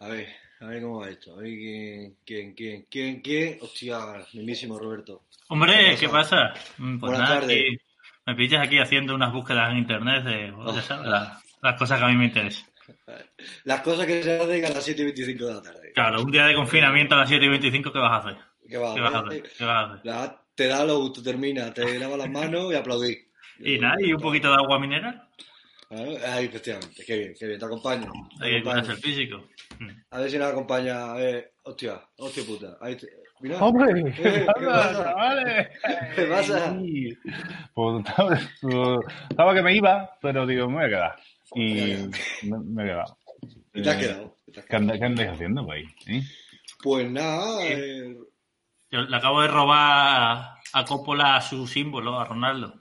A ver, a ver cómo va esto. A ver quién, quién, quién, quién, quién. Hostia, mismísimo Roberto. Hombre, ¿qué pasa? Mm, Pues Buenas nada, tardes. aquí- me pillas aquí haciendo unas búsquedas en internet de Oh. las, las cosas que a mí me interesan. Las cosas que se hacen a las 7 y 25 de la tarde. Claro, un día de confinamiento a las 7 y 25, ¿qué vas a hacer? ¿Qué va ¿Qué vas a hacer? hacer? ¿Qué vas a hacer? La- te da lo gusto, termina, te lavas las manos y aplaudís. Y nada, y un poquito de agua mineral. Ah, efectivamente, qué bien, qué bien, te acompaño. te Hay que acompaño. cuidarse el físico. Mm. A ver si nos acompaña, a ver, hostia, hostia puta. Ahí te- Mira, ¡Hombre! Eh, ¿Qué ¿qué pasa, chavales? ¿Qué pasa? Sí. Pues estaba, estaba que me iba, pero digo, me voy a quedar. Y me, me he quedado. y te has Eh, quedado. te has ¿Qué, quedado. anda- qué andáis haciendo, güey? ¿Eh? Pues nada, eh, Yo le acabo de robar a Coppola su símbolo, a Ronaldo.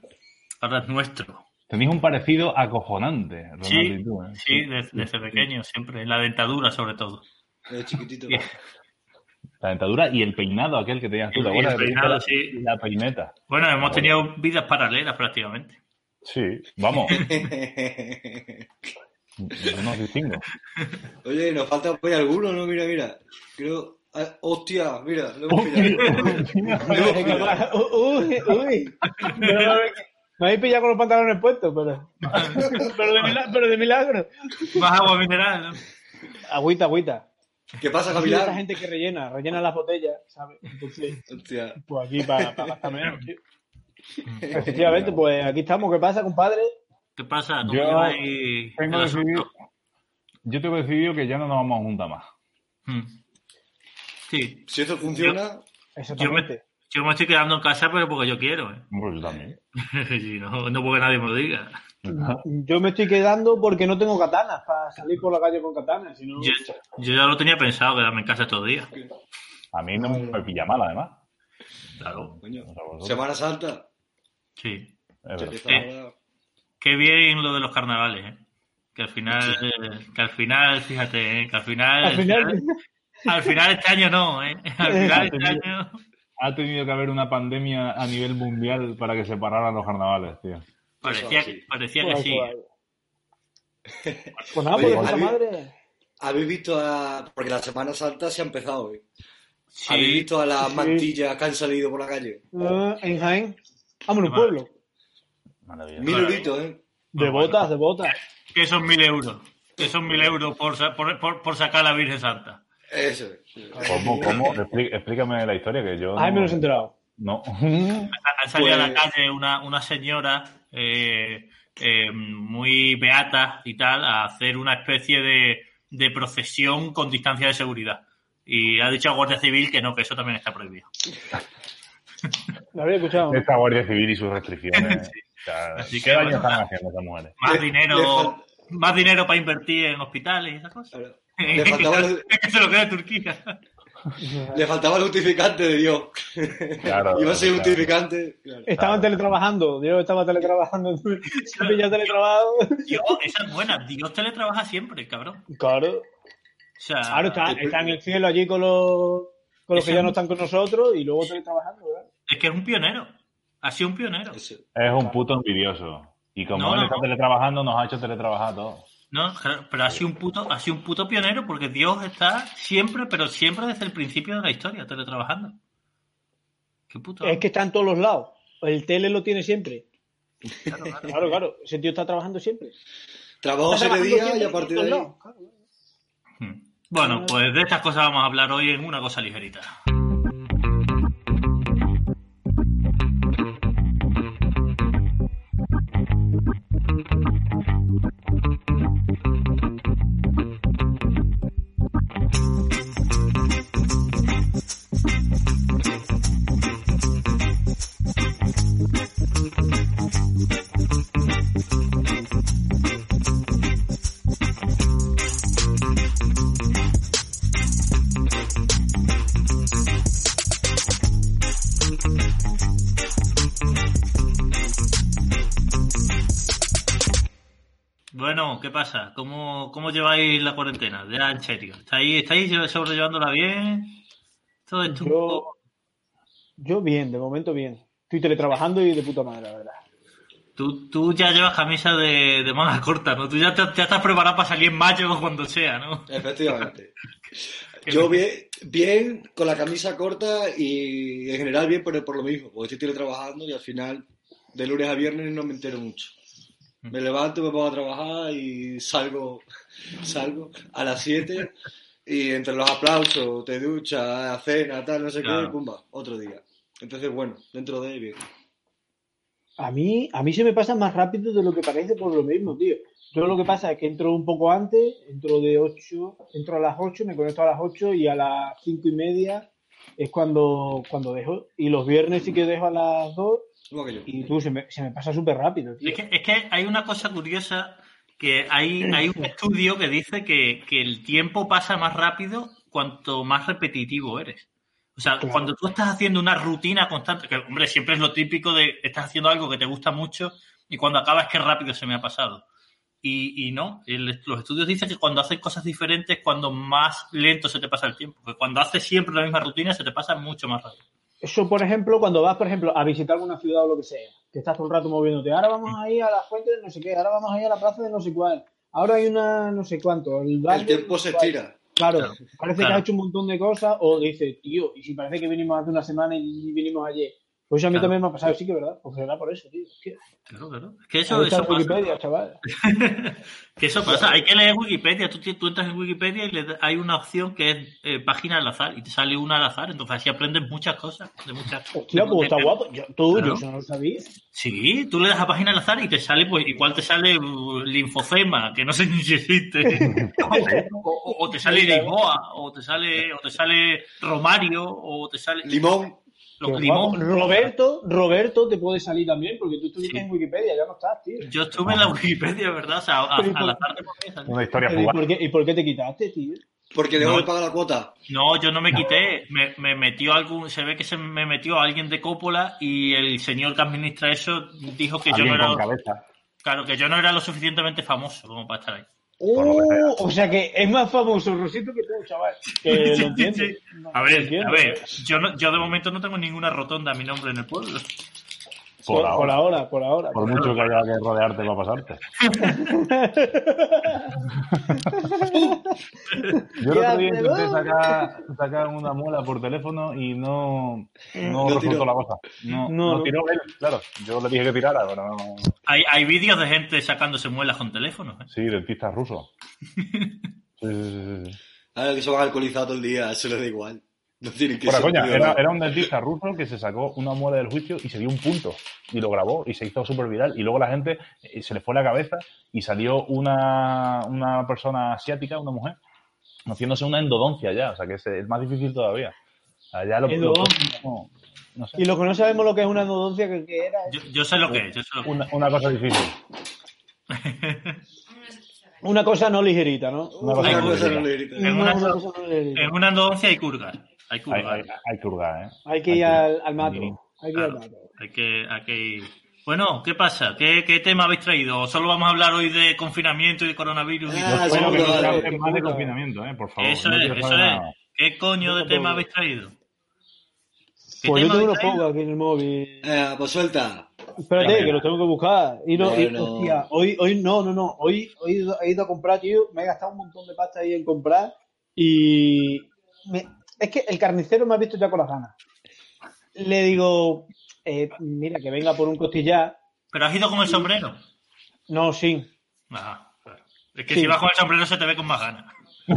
Ahora es nuestro. Tenéis un parecido acojonante, Ronaldo Sí, y tú, ¿eh? sí, desde, desde pequeño, siempre. En la dentadura, sobre todo. de chiquitito. La dentadura y el peinado aquel que tenías tú. Y ¿te el peinado, sí. La, la peineta. Bueno, hemos tenido vidas paralelas prácticamente. Sí, vamos. Yo no distingo. Oye, nos falta por ahí alguno, ¿no? Mira, mira. Creo. ah, hostia, mira, lo hemos pillado. uy, uy. Me, habéis pillado con los pantalones puestos, pero. Pero de, mila- pero de milagro. Más agua mineral, ¿no? Agüita, agüita. ¿Qué pasa, Aquí hay gente que rellena, rellena las botellas, ¿sabes? Entonces, Hostia. pues aquí para gastar menos, tío. Efectivamente, pues aquí estamos. ¿Qué pasa, compadre? ¿Qué pasa? ¿Cómo Yo Tengo decidido, yo tengo decidido que ya no nos vamos a juntar más. Mm. Sí, Si esto funciona, Exactamente. yo me estoy quedando en casa, pero porque yo quiero, ¿eh? Pues yo también. No, no porque nadie me lo diga. Yo me estoy quedando porque no tengo katanas para salir por la calle con katanas. Si no... Yo, yo ya lo tenía pensado, quedarme en casa estos días. A mí no me pilla mal, además. Claro, Semana Santa. sí. está- Qué bien lo de los carnavales, ¿eh? Que al final, eh, que al final, fíjate, ¿eh? que al final, Al final, al final este año no, ¿eh? Al final este año... Ha tenido que haber una pandemia a nivel mundial para que se pararan los carnavales, tío. Parecía, sí. parecía que sí. pues, nada, Oye, pues ¿habéis- madre. ¿Habéis visto a.? Porque la Semana Santa se ha empezado hoy. ¿Habéis visto a las Sí. mantillas que han salido por la calle? Ah, en Jaén. Vamos, en un Vale. pueblo. Maravilloso. Mil euritos, ¿eh? De botas, de botas. que son mil euros. Que son mil euros por, por, por, por sacar a la Virgen Santa. Eso. ¿Cómo? ¿Cómo? Explí- explícame la historia que yo. Ay, me no- he enterado. No. Han salido a la Pues- calle una, una señora eh, eh, muy beata y tal a hacer una especie de, de procesión con distancia de seguridad. Y ha dicho a Guardia Civil que no, que eso también está prohibido. Lo había escuchado. Esta Guardia Civil y sus restricciones. O sea, Así ¿Qué que, daño bueno, están haciendo esas mujeres? Más dinero, más dinero para invertir en hospitales y esas cosas. Le faltaba, el, Es que se lo queda Turquía. le faltaba el justificante de Dios. Claro, Iba a ser claro. justificante. Claro. Estaban teletrabajando. Dios estaba teletrabajando. Se pillado teletrabajado. Dios, esa es buena. Dios teletrabaja siempre, cabrón. Claro. O sea, Claro, está, está en el cielo allí con los, con los que ya no están con nosotros y luego teletrabajando, ¿verdad? es que es un pionero. Ha sido un pionero. Es un puto envidioso. Y como No, él no, está no. teletrabajando, nos ha hecho teletrabajar a todos. No, pero ha sido un puto, ha sido un puto pionero porque Dios está siempre, pero siempre desde el principio de la historia, teletrabajando. Qué puto. Es que está en todos los lados. El tele lo tiene siempre. Claro, claro. Claro, claro. Ese tío está trabajando siempre. Trabajo Está siete días y a partir de ahí. Claro. Hmm. Bueno, pues de estas cosas vamos a hablar hoy en una cosa ligerita. ¿Cómo, cómo lleváis la cuarentena? Ya en serio. ¿Estáis, estáis sobrellevándola bien? Todo esto Yo- Yo bien, de momento bien. Estoy teletrabajando y de puta madre, la verdad. Tú, tú ya llevas camisa de, de manga corta, ¿no? Tú ya, te- ya estás preparado para salir en mayo o cuando sea, ¿no? Efectivamente. Yo bien, bien con la camisa corta y en general bien por, por lo mismo, porque estoy trabajando y al final de lunes a viernes no me entero mucho. Me levanto, me pongo a trabajar y salgo, salgo a las 7 y entre los aplausos, te duchas, cena, tal, no sé Claro. qué, pumba, otro día. Entonces, bueno, dentro de bien. A mí, a mí se me pasa más rápido de lo que parece por lo mismo, tío. Yo lo que pasa es que entro un poco antes, entro de 8, entro a las 8, me conecto a las 8 y a las 5 y media es cuando, cuando dejo. Y los viernes sí que dejo a las 2 Igual que yo. Y tú, se me, se me pasa súper rápido, tío. Es que, es que hay una cosa curiosa que hay, hay un estudio que dice que, que el tiempo pasa más rápido cuanto más repetitivo eres. O sea, Claro. cuando tú estás haciendo una rutina constante, que hombre, siempre es lo típico de estás haciendo algo que te gusta mucho y cuando acabas que rápido se me ha pasado. Y, y no, el- los estudios dicen que cuando haces cosas diferentes, cuando más lento se te pasa el tiempo. Que cuando haces siempre la misma rutina, se te pasa mucho más rápido. Eso, por ejemplo, cuando vas, por ejemplo, a visitar alguna ciudad o lo que sea, que estás todo el rato moviéndote. Ahora vamos a ir a la fuente de no sé qué, ahora vamos a ir a la plaza de no sé cuál. Ahora hay una no sé cuánto. El, El tiempo no se estira. Claro, Claro, parece claro. que has hecho un montón de cosas o dices, tío, y si parece que vinimos hace una semana y vinimos ayer. Pues a mí Claro. también me ha pasado, sí que verdad, será por eso, tío. Claro, claro. Es que eso, eso pasa. Wikipedia, chaval. Que eso pasa, hay que leer Wikipedia. Tú, tú entras en Wikipedia y le hay una opción que es eh, página al azar y te sale una al azar. Entonces así aprendes muchas cosas. De muchas, Hostia, de- pues está guapo. Yo, tú, Claro. yo eso no lo sabía. Sí, tú le das a página al azar y te sale, pues igual te sale uh, linfocema, que no sé ni si existe. o, o- o te sale Lisboa, o te sale, o te sale Romario, o te sale Limón. Roberto, Roberto te puede salir también, porque tú estuviste Sí. en Wikipedia, ya no estás, tío. Yo estuve en la Wikipedia, ¿verdad? O sea, a- Pero ¿y por- al azar te podía salir. Una historia ¿Y por, qué, ¿Y por qué te quitaste, tío? Porque dejó No. pagar la cuota. No, yo no me quité, me, me metió algún, se ve que se me metió alguien de Coppola y el señor que administra eso dijo que yo no era, claro, que yo no era lo suficientemente famoso como para estar ahí. Oh, o sea que es más famoso Rosito que tú, chaval. Que lo sí. A ver, a ver, yo, no- yo de momento no tengo ninguna rotonda a mi nombre en el pueblo. Por Por, por ahora. por ahora. Por mucho que haya que rodearte para pasarte. Yo el otro día intenté sacar, sacar una muela por teléfono y no, no, No resultó tiró. la cosa. No, No, tiró él, claro. Yo le dije que tirara, pero no. Hay, hay vídeos de gente sacándose muelas con teléfonos. ¿eh? Sí, dentistas rusos. Sí, sí, sí, sí. Ahora que se van alcoholizados todo el día, eso les da igual. No que coña, era, un dentista ruso que se sacó una muela del juicio y se dio un punto y lo grabó y se hizo súper viral. Y luego la gente eh, se le fue la cabeza y salió una, una persona asiática, una mujer, haciéndose una endodoncia ya. O sea que es, es más difícil todavía. Ya lo, lo- Endodoncia. no, no sé. Y lo que no sabemos lo que es una endodoncia, que, que era Yo, yo sé lo que es, yo sé lo que es. Una, una cosa difícil. una cosa no ligerita, ¿no? Cosa cosa una- cosa no ligerita. En una endodoncia hay curgas. Hay Hay, curgas. hay, hay que hurgar, ¿eh? Hay que ir al, al mato. Hay que ir al mato. Hay que, hay que ir. Bueno, ¿qué pasa? ¿Qué, ¿Qué tema habéis traído? ¿O solo vamos a hablar hoy de confinamiento y de coronavirus? y Ah? Bueno, que no dale. hable más de confinamiento, ¿eh? Por favor. eso no es, eso es. nada. ¿Qué coño de No, tema habéis traído? ¿Qué Pues yo tengo unos pocos aquí en el móvil. Eh, pues suelta. Espérate, Venga. que los tengo que buscar. Y no, y- Bueno. hostia, hoy, hoy no, no, no. Hoy, hoy he, ido, he ido a comprar, tío. Me he gastado un montón de pasta ahí en comprar. Y me- es que el carnicero me ha visto ya con las ganas. Le digo, eh, mira, que venga por un costillar. ¿Pero has ido con el sombrero? No, sí. Ah, claro. Es que Sí. si vas con el sombrero se te ve con más ganas.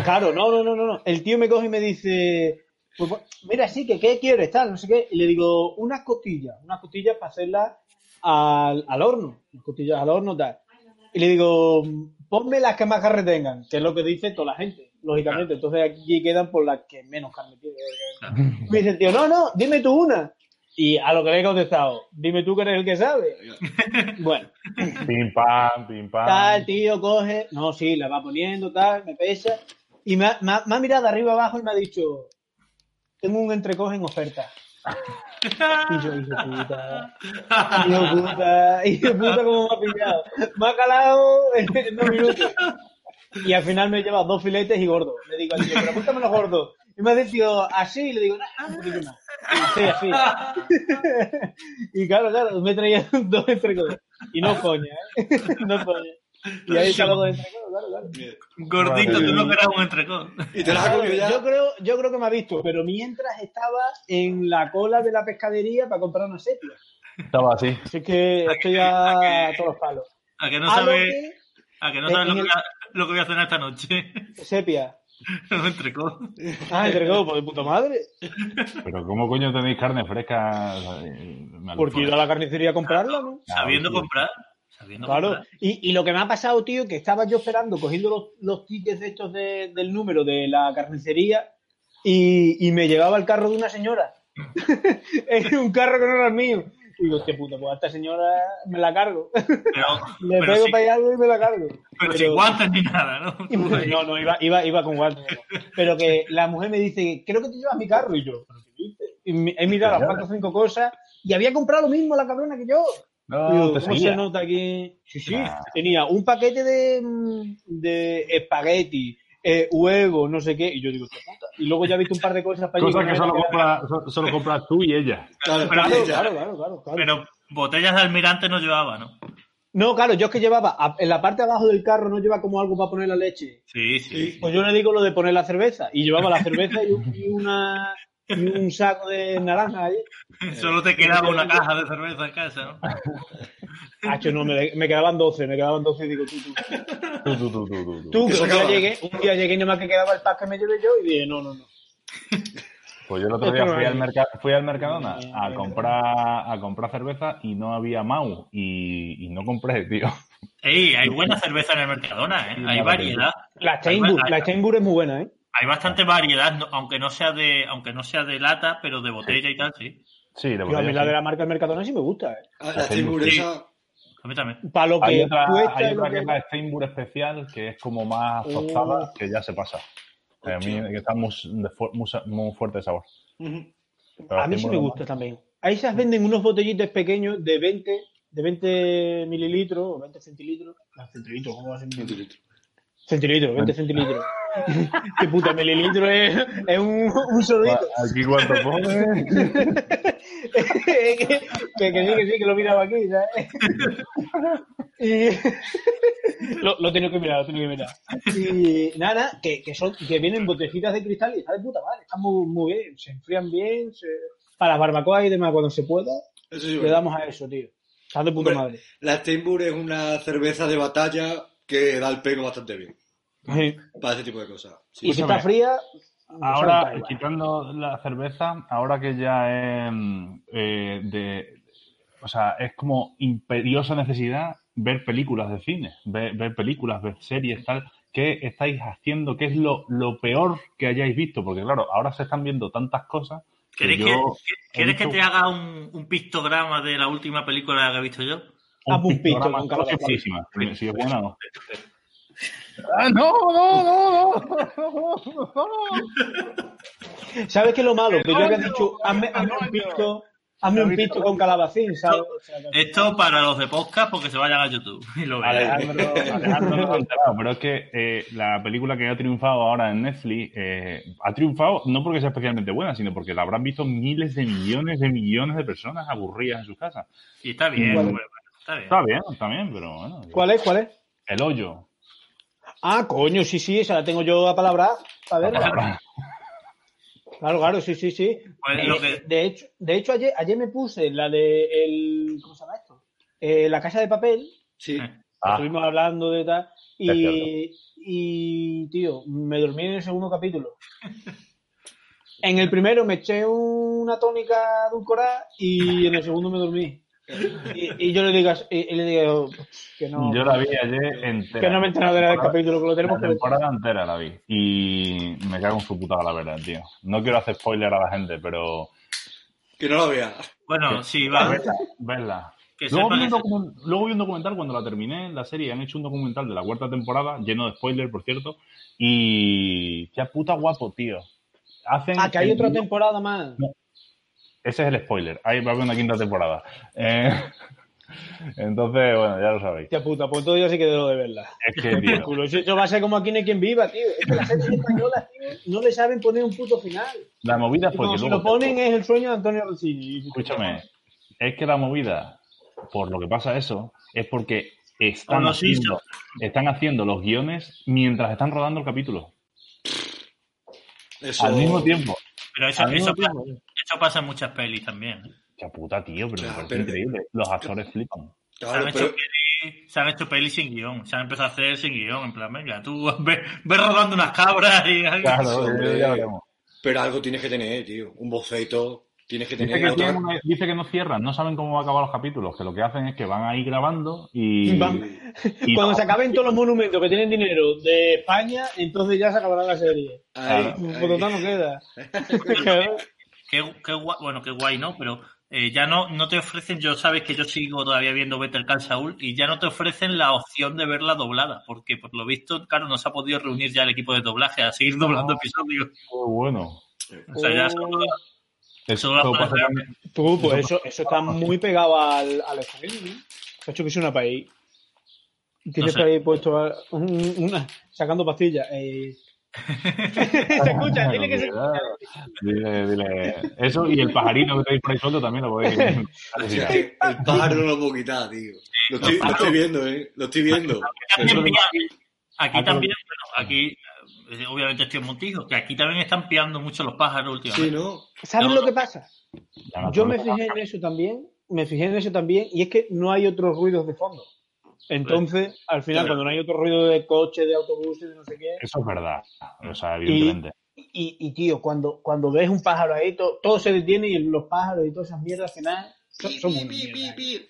Claro, no, no, no, no. El tío me coge y me dice, pues, bueno, mira, sí, que qué quieres, tal, no sé qué. Y le digo, unas costillas, unas costillas para hacerlas al, al horno, unas costillas al horno, tal. Y le digo, ponme las que más carne tengan, que es lo que dice toda la gente, lógicamente. Entonces aquí quedan por las que menos carne. Claro. Me dice el tío, no, no, dime tú una. Y a lo que le he contestado, dime tú que eres el que sabe. Bueno, Pim pam, pim pam. tal, tío, coge. No, sí, la va poniendo, tal, me pesa. Y me ha, me ha- me ha mirado arriba abajo y me ha dicho, tengo un entrecoge en oferta. Y yo, hijo de puta, hijo de puta, hijo puta, como me ha pillado. Me ha calado en dos minutos. Y al final me he llevado dos filetes y gordo. Le digo al tío, pero apúntame los gordos. Y me ha dicho así, y le digo, "Nah, un poquito más. Sí, así. y claro, claro, me traía dos entrecos. Y no coña, ¿eh? No coña. Y ahí los dos entrecos, claro, claro. Gordito, tú no querías un entrecón. Y te Claro, ya. yo, creo, yo creo que me ha visto, pero mientras estaba en la cola de la pescadería para comprar una sepia. Estaba así. Así que estoy a todos los palos. A que no A lo sabes, que- a que no sabes en lo, el- que voy a, lo que voy a cenar esta noche. Sepia. un entrecón. Ah, entregó, por de puta madre. Pero ¿cómo coño tenéis carne fresca? Eh, Porque ido a la carnicería a comprarla, ¿no? Sabiendo comprar. Sabiendo Claro. comprar. Y, y lo que me ha pasado, tío, que estaba yo esperando, cogiendo los, los tickets de estos de- del número de la carnicería y, y me llevaba el carro de una señora. es un carro que no era el mío. Y digo, hostia puta, pues a esta señora me la cargo. Pero, Le pero, pego sí- para allá y me la cargo. pero Pero- sin guantes ni nada, ¿no? Y No, no, iba, iba, iba con guantes. no. Pero que la mujer me dice, creo que te llevas mi carro. Y yo, ¿pero qué? Y he mirado las cuatro o cinco cosas y había comprado lo mismo la cabrona que yo. No, Digo, ¿Cómo seguía. se nota aquí? Sí, sí. Ah. Tenía un paquete de, de espagueti, eh, huevo, no sé qué. Y yo digo. Y luego ya he visto un par de cosas para allí. Cosa me que solo, compra- compras tú y ella. Claro, Pero- Claro, claro, claro, claro, claro. Pero botellas de almirante no llevaba, ¿no? No, claro, yo es que llevaba, a- en la parte de abajo del carro no lleva como algo para poner la leche. Sí, sí. Sí. Pues yo le digo lo de poner la cerveza. Y llevaba la cerveza y, un- y una y un saco de naranja ahí. Solo te quedaba una caja de cerveza en casa, ¿no? Hacho, no, me, me quedaban 12, me quedaban 12 y digo, tú, tú. Tú, tú, tú, tú, tú, tú. Tú, Que que se un día llegué, un día llegué y nada más que quedaba el pack que me llevé yo y dije, no, no, no. Pues yo el otro Esto día fui al, fui al Mercadona a comprar, a comprar cerveza y no había Mau y, y no compré, tío. Ey, hay buena cerveza en el Mercadona, ¿eh? Sí, Hay variedad. La Chainbur, Hay- la Chainbur es muy buena, ¿eh? Hay bastante variedad, no- aunque no sea de, aunque no sea de lata, pero de botella y tal, sí. Sí, de Tío, a botella, mí la de la marca Mercadona sí me gusta, ¿eh? Ah, La timburesa. A mí también. Para lo Hay que otra, cuesta hay otra que que- es la Steinburg especial, que es como más Oh. tostada, que ya se pasa. Eh, A mí que está muy, de fu- muy, muy fuerte de sabor. Ujú. Pero A mí sí me gusta también. Ahí se venden unos botellitos pequeños de 20, de 20 mililitros o 20 centilitros. No, centilitros, ¿cómo va a ser mililitros? Centilitros, 20 centilitros. Qué puta, mililitro es, es un, un solito. Aquí cuánto pone. que, que, sí, que sí, que lo miraba aquí, ¿sabes? Y lo, lo tengo que mirar, lo tengo que mirar. Y nada, que, que, son, que vienen botellitas de cristal y está de puta madre, están muy, muy bien, se enfrían bien, se... para las barbacoas y demás cuando se pueda, Eso sí, le bueno. damos a eso, tío. Está de puta Hombre, madre. La Steinburg es una cerveza de batalla que da el pego bastante bien Sí. para ese tipo de cosas. Sí. Y si está fría, Ahora, quitando la cerveza, ahora que ya es mm, eh, de. O sea, es como imperiosa necesidad ver películas de cine, ver, ver películas, ver series, tal. ¿Qué estáis haciendo? ¿Qué es lo, lo peor que hayáis visto? Porque, claro, ahora se están viendo tantas cosas. ¿Quieres, que, he ¿quieres que visto te haga un, un pictograma de la última película que he visto yo? Un programa con calabacín. buenísima. Si si es buena no. ¡Ah, no, no, no, no, no! ¿Sabes qué es lo malo? Que yo había dicho, hazme, hazme un pito, hazme un pito con calabacín, Esto para los de podcast porque se vayan a YouTube y lo vean. Alejandro, Alejandro no lo ha enterado, pero es que eh, la película que ha triunfado ahora en Netflix eh, ha triunfado no porque sea especialmente buena, sino porque la habrán visto miles de millones de millones de personas aburridas en sus casas. Y está bien, está bien. Está bien, está bien, pero bueno. ¿Cuál es? ¿Cuál es? El hoyo. Ah, coño, sí, sí, esa la tengo yo a palabra. A ver. Claro, claro, sí, sí, sí. Pues Eh, lo que- De hecho, de hecho ayer, ayer me puse la de el, ¿cómo se llama esto? Eh, la casa de papel. Sí. Ah, Estuvimos hablando de tal. Y, y, tío, me dormí en el segundo capítulo. En el primero me eché una tónica edulcorada y en el segundo me dormí. Y, y yo le digo, y, y le digo que no, yo la vi ayer entera. que no me he enterado de nada del capítulo, que lo tenemos La que temporada entera la vi. Y me cago en su puta la verdad, tío. No quiero hacer spoiler a la gente, pero. Que no lo vea. Bueno, sí, va. Verla. Luego vi, un eso. documen- luego vi un documental cuando la terminé, la serie, han hecho un documental de la cuarta temporada, lleno de spoilers, por cierto, y ya puta guapo, tío. Hacen Ah, que hay el- otra temporada más. Ese es el spoiler, ahí va a haber una quinta temporada. Eh, Entonces, bueno, ya lo sabéis. Hostia puta, pues todo ya sí que debo de verla. Es que, tío, Culo, Eso eso va a ser como aquí no hay quien viva, tío. Es que las series españolas, tío, no le saben poner un puto final. la movida fue que si luego... lo ponen es el sueño de Antonio Rossini. Escúchame, es que la movida, por lo que pasa eso, es porque están, haciendo, están haciendo los guiones mientras están rodando el capítulo. Eso, Al mismo tiempo. Pero eso, mismo eso, pasa, tiempo. Eso pasa en muchas pelis también. ¿eh? Qué puta, tío, pero Claro, pero- increíble. Los actores flipan. Se, han hecho pero, pelis, se han hecho pelis sin guion. Se han empezado a hacer sin guion. En plan, venga, tú ves, ves rodando unas cabras y... Claro, hombre. ya veremos. pero algo tienes que tener, tío. Un boceto. Tienes que Dice tener. que, otra- tienen una- dice que no cierran, no saben cómo va a acabar los capítulos, que lo que hacen es que van ahí grabando y... Van- y Cuando no- se acaben todos los monumentos que tienen dinero de España, entonces ya se acabará la serie. Ahí, Claro. ahí. Por total no queda. Qué, qué guay, bueno, qué guay, ¿no? Pero eh, ya no, no te ofrecen, yo sabes que yo sigo todavía viendo Better Call Saul y ya no te ofrecen la opción de verla doblada, porque por lo visto, claro, no se ha podido reunir ya el equipo de doblaje a seguir doblando episodios. Muy bueno. O sea, ya solo- Eso Solo la pasa puedes también- Tú, pues eso, eso está muy pegado al, al ¿no? Se ha hecho que es una país. Tienes sé. por ahí puesto una, sacando pastillas. Eh. se escucha, dile que se escucha. Dile, dile. Eso y el pajarito que tenéis por ahí suelto también lo podéis. El pájaro no lo puedo quitar, tío. Lo estoy, lo estoy viendo, ¿eh? Lo estoy viendo. También Eso- pilla- aquí Ah, también, bueno, aquí eh, obviamente estoy en Montijo, que aquí también están pillando mucho los pájaros últimamente. Sí, ¿no? ¿Sabes No. lo que pasa? Yo me fijé en eso también, me fijé en eso también, y es que no hay otros ruidos de fondo. Entonces, al final, cuando no hay otro ruido de coche, de autobuses, de no sé qué, Eso es verdad. O sea, evidentemente. y, y tío, cuando, cuando ves un pájaro ahí, to- todo, se detiene y los pájaros y todas esas mierdas al final son, son muy Pi,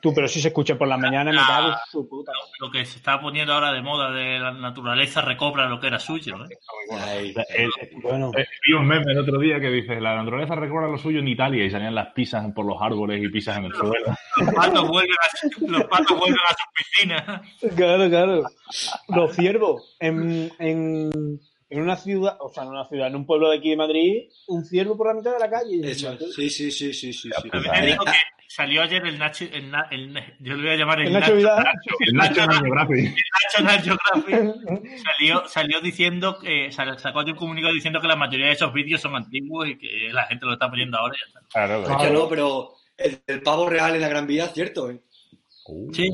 Tú, pero si se escucha por la mañana, me cago en su puta. Lo que se está poniendo ahora de moda de la naturaleza recobra lo que era suyo. ¿eh? Ahí. Eh, Bueno, eh, vi un meme el otro día que dice: La naturaleza recuerda lo suyo en Italia y salían las pizzas por los árboles y pizzas en el suelo. Los patos vuelven a, los patos vuelven a sus piscinas. claro, claro. Los ciervos, en, en, en una ciudad, o sea, en una ciudad, en un pueblo de aquí de Madrid, un ciervo por la mitad de la calle. Eso, sí, sí, sí, sí, sí. sí. También te digo que salió ayer el Nacho, el, el- yo le voy a llamar el, El Nacho Vidal. El Nacho Geographic. National Geographic salió, salió diciendo que sal- sacó un comunicado diciendo que la mayoría de esos vídeos son antiguos y que la gente lo está poniendo ahora. y ya está. Claro, Es que no, pero el, el pavo real en la Gran Vía es cierto, ¿eh? Uh, Sí.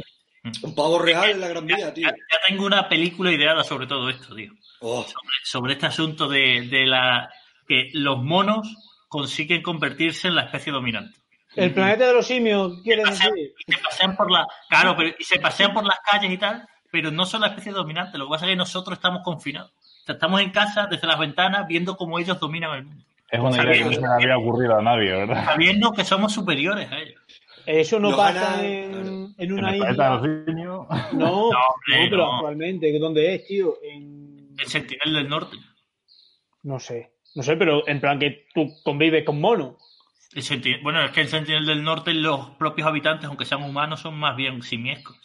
Un pavo real en la Gran Vía, tío. Ya, ya tengo una película ideada sobre todo esto, tío. Oh, Sobre, sobre este asunto de, de la que los monos consiguen convertirse en la especie dominante. El planeta de los simios, quiere Pasean- decir. y se pasean por la claro pero y se pasean por las calles y tal pero no son la especie dominante lo que pasa es que nosotros estamos confinados o sea, estamos en casa desde las ventanas viendo cómo ellos dominan el mundo Es una idea que no se le había ocurrido a nadie, ¿verdad? sabiendo que somos superiores a ellos Eso no pasa en, una el planeta de isla. los simios. No, No, no, hombre, pero no. actualmente, ¿dónde es, tío? En... el sentinel del norte No sé. No sé, pero en plan que tú convives con monos. El sentinel- bueno es que el sentinel del norte los propios habitantes aunque sean humanos son más bien simiescos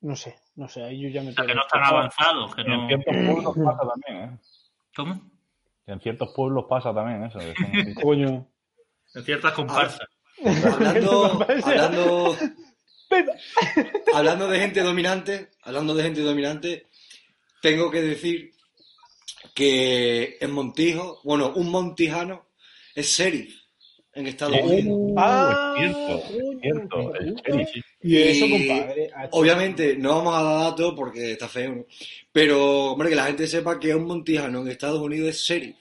No sé, no sé, ahí yo ya me o sea que no están avanzados que Y en no ciertos pueblos pasa también, ¿eh? ¿cómo? En ciertos pueblos pasa también eso. son. Coño. en ciertas comparsas hablando, hablando de gente dominante, hablando de gente dominante, tengo que decir que en Montijo, bueno, un montijano es sheriff en Estados Unidos. Ah, es cierto, coño, es cierto, el puta. sheriff. Y eso, Y, compadre. Obviamente, no vamos a dar datos porque está feo, ¿no? Pero, hombre, que la gente sepa que un montijano en Estados Unidos es sheriff.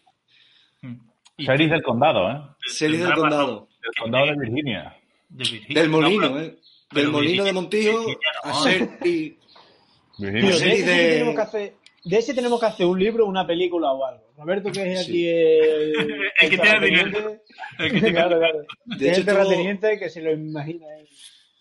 Y Sheriff del condado, ¿eh? Sheriff del condado. Del condado de Virginia. de Virginia. Del molino, ¿eh? pero Del molino de Montijo Virginia no. a sheriff. Tío, de ese, de- tenemos que hacer, de ese tenemos que hacer un libro, una película o algo. Roberto, que es Sí. aquí el, El que tiene terrateniente. dinero. El que tiene- Claro, claro. De hecho, terrateniente que se lo imagina. él.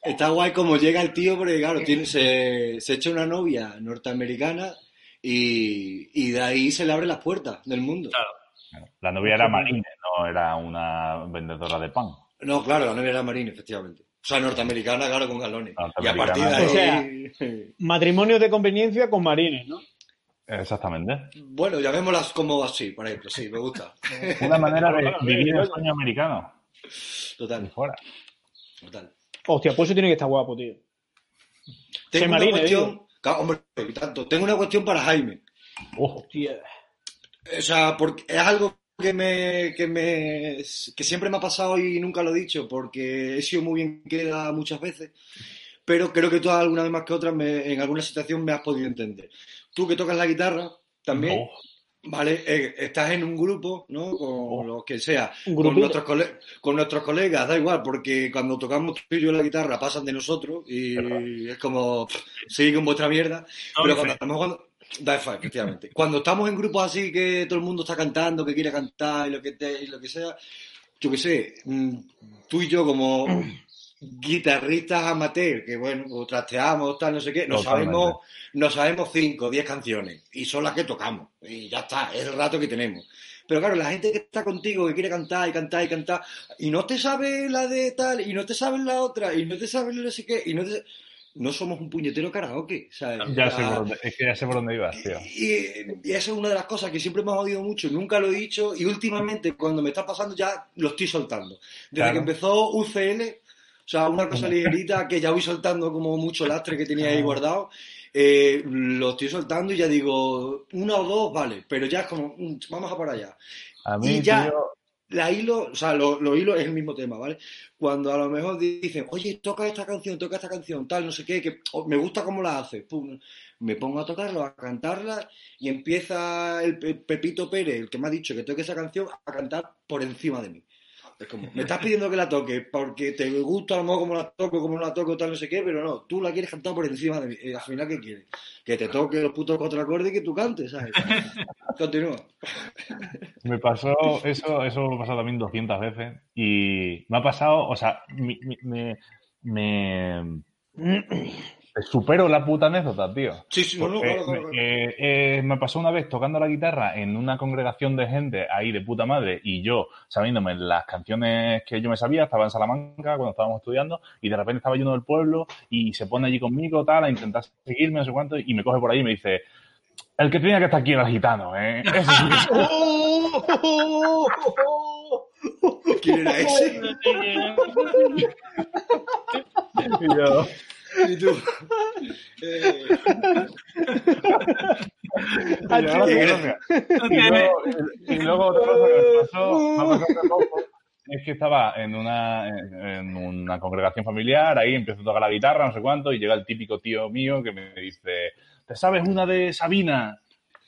Está guay como llega el tío, porque claro, tiene, se, se echa una novia norteamericana y, y de ahí se le abren las puertas del mundo. Claro. La novia era marine, no era una vendedora de pan. No, claro, la novia era marina, efectivamente. O sea, norteamericana, claro, con galones. Y a partir de ahí... Matrimonio de conveniencia con marines, ¿no? Exactamente. bueno, llamémoslas como así, por ejemplo, sí, me gusta. Una manera de vivir el sueño americano. Y Total, fuera. total. Hostia, pues eso tiene que estar guapo, tío. Tengo Se una marine, cuestión, Claro, hombre, tanto. Tengo una cuestión para Jaime. Ojo. Hostia. O sea, porque es algo que me, que me que siempre me ha pasado y nunca lo he dicho, porque he sido muy bien queda muchas veces, pero creo que tú alguna vez más que otras me- en alguna situación me has podido entender. Tú que tocas la guitarra, también, Oh, ¿vale? Eh, estás en un grupo, ¿no? Con Oh. los que sea, con nuestros, cole- con nuestros colegas, da igual, porque cuando tocamos tú y yo la guitarra pasan de nosotros y Verdad. es como, pff, sigue con vuestra mierda. Pero cuando estamos cuando, da fe, efectivamente. Cuando estamos en grupos así que todo el mundo está cantando, que quiere cantar y lo que, te- y lo que sea, yo qué sé, mm, tú y yo como guitarristas amateur, que bueno, o trasteamos, tal, no sé qué, nos sabemos, nos sabemos cinco o diez canciones y son las que tocamos y ya está, es el rato que tenemos. Pero claro, la gente que está contigo, que quiere cantar y cantar y cantar, y no te sabe la de tal, y no te sabes la otra, y no te sabes no sé qué, y no te... No somos un puñetero karaoke, ¿sabes? ya sé Ah, por dónde, es que ya sé por dónde ibas, tío. y, y esa es una de las cosas que siempre me ha jodido mucho, nunca lo he dicho, y últimamente cuando me está pasando ya lo estoy soltando. Desde Claro. que empezó UCL, o sea, una cosa ligerita que ya voy soltando como mucho lastre que tenía ahí guardado, eh, lo estoy soltando y ya digo, una o dos, vale, pero ya es como, mm, vamos a por allá. A mí, Y ya, tío, la hilo, o sea, lo- los hilos es el mismo tema, ¿vale? Cuando a lo mejor dicen, oye, toca esta canción, toca esta canción, tal, no sé qué, que me gusta cómo la haces, pum, me pongo a tocarlo, a cantarla, y empieza el Pe- Pepito Pérez, el que me ha dicho que toque esa canción, a cantar por encima de mí. Es como, me estás pidiendo que la toque porque te gusta a lo mejor cómo la toco, cómo la toco, tal, no sé qué, pero no, tú la quieres cantar por encima de mí. Y al final, ¿qué quieres? Que te toque los putos contracordes y que tú cantes, ¿sabes? Continúa. Me pasó eso, eso me ha pasado también 200 veces y me ha pasado, o sea, me supero la puta anécdota, tío. Sí, sí, no, no, claro, eh, eh, me pasó una vez tocando la guitarra en una congregación de gente ahí de puta madre y yo sabiéndome las canciones que yo me sabía, estaba en Salamanca cuando estábamos estudiando y de repente estaba lleno del pueblo y se pone allí conmigo tal a intentar seguirme, no sé cuánto, y me coge por ahí y me dice, el que tenía que estar aquí era el gitano, ¿eh? Ese sí que-. ¿Quién era ese? y yo, Y tú. Eh, Ah, Y gracias. Y luego, y luego otra cosa que me pasó, poco, es que estaba en una, en, en una congregación familiar, ahí empiezo a tocar la guitarra, no sé cuánto, y llega el típico tío mío que me dice, ¿te sabes una de Sabina?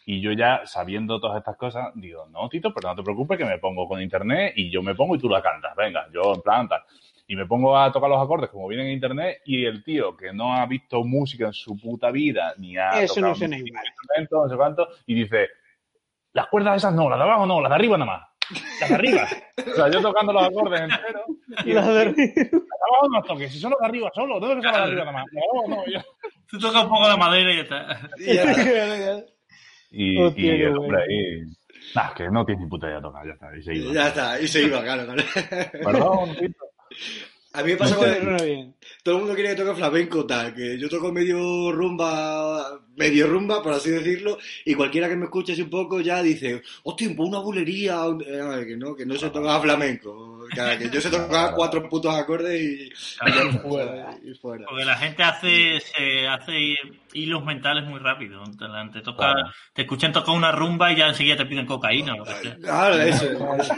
Y yo ya, sabiendo todas estas cosas, digo, no, Tito, pero no te preocupes que me pongo con internet y yo me pongo y tú la cantas, venga, yo en plan tal. Y me pongo a tocar los acordes como vienen en internet y el tío que no ha visto música en su puta vida, ni ha Eso tocado no suena ningún igual. instrumento, no sé cuánto, y dice, las cuerdas esas no, las de abajo no, las de arriba nada más. Las de arriba. o sea, yo tocando los acordes enteros y La de- las de abajo no las toques, si son los de arriba solo, debe ser las de arriba nada más. Las de abajo no, yo- Tú tocas un poco la madera y ya está. y el hombre ahí, nah, que no tiene ni puta idea de tocar, ya está, y se iba. Ya está, y se iba, claro, claro. Perdón, Tito. A mí me pasa con todo el mundo quiere que toque flamenco, tal, que yo toco medio rumba, medio rumba, por así decirlo, y cualquiera que me escuche así un poco ya dice, hostia, una bulería, eh, que no, que no se tocaba flamenco, que, que yo se tocaba cuatro putos acordes y, y ya está, Fuera. y fuera. Porque la gente hace, se hace hilos mentales muy rápido. Te, te toca, Claro. te escuchan tocar una rumba y ya enseguida te piden cocaína. Claro, eso. eso.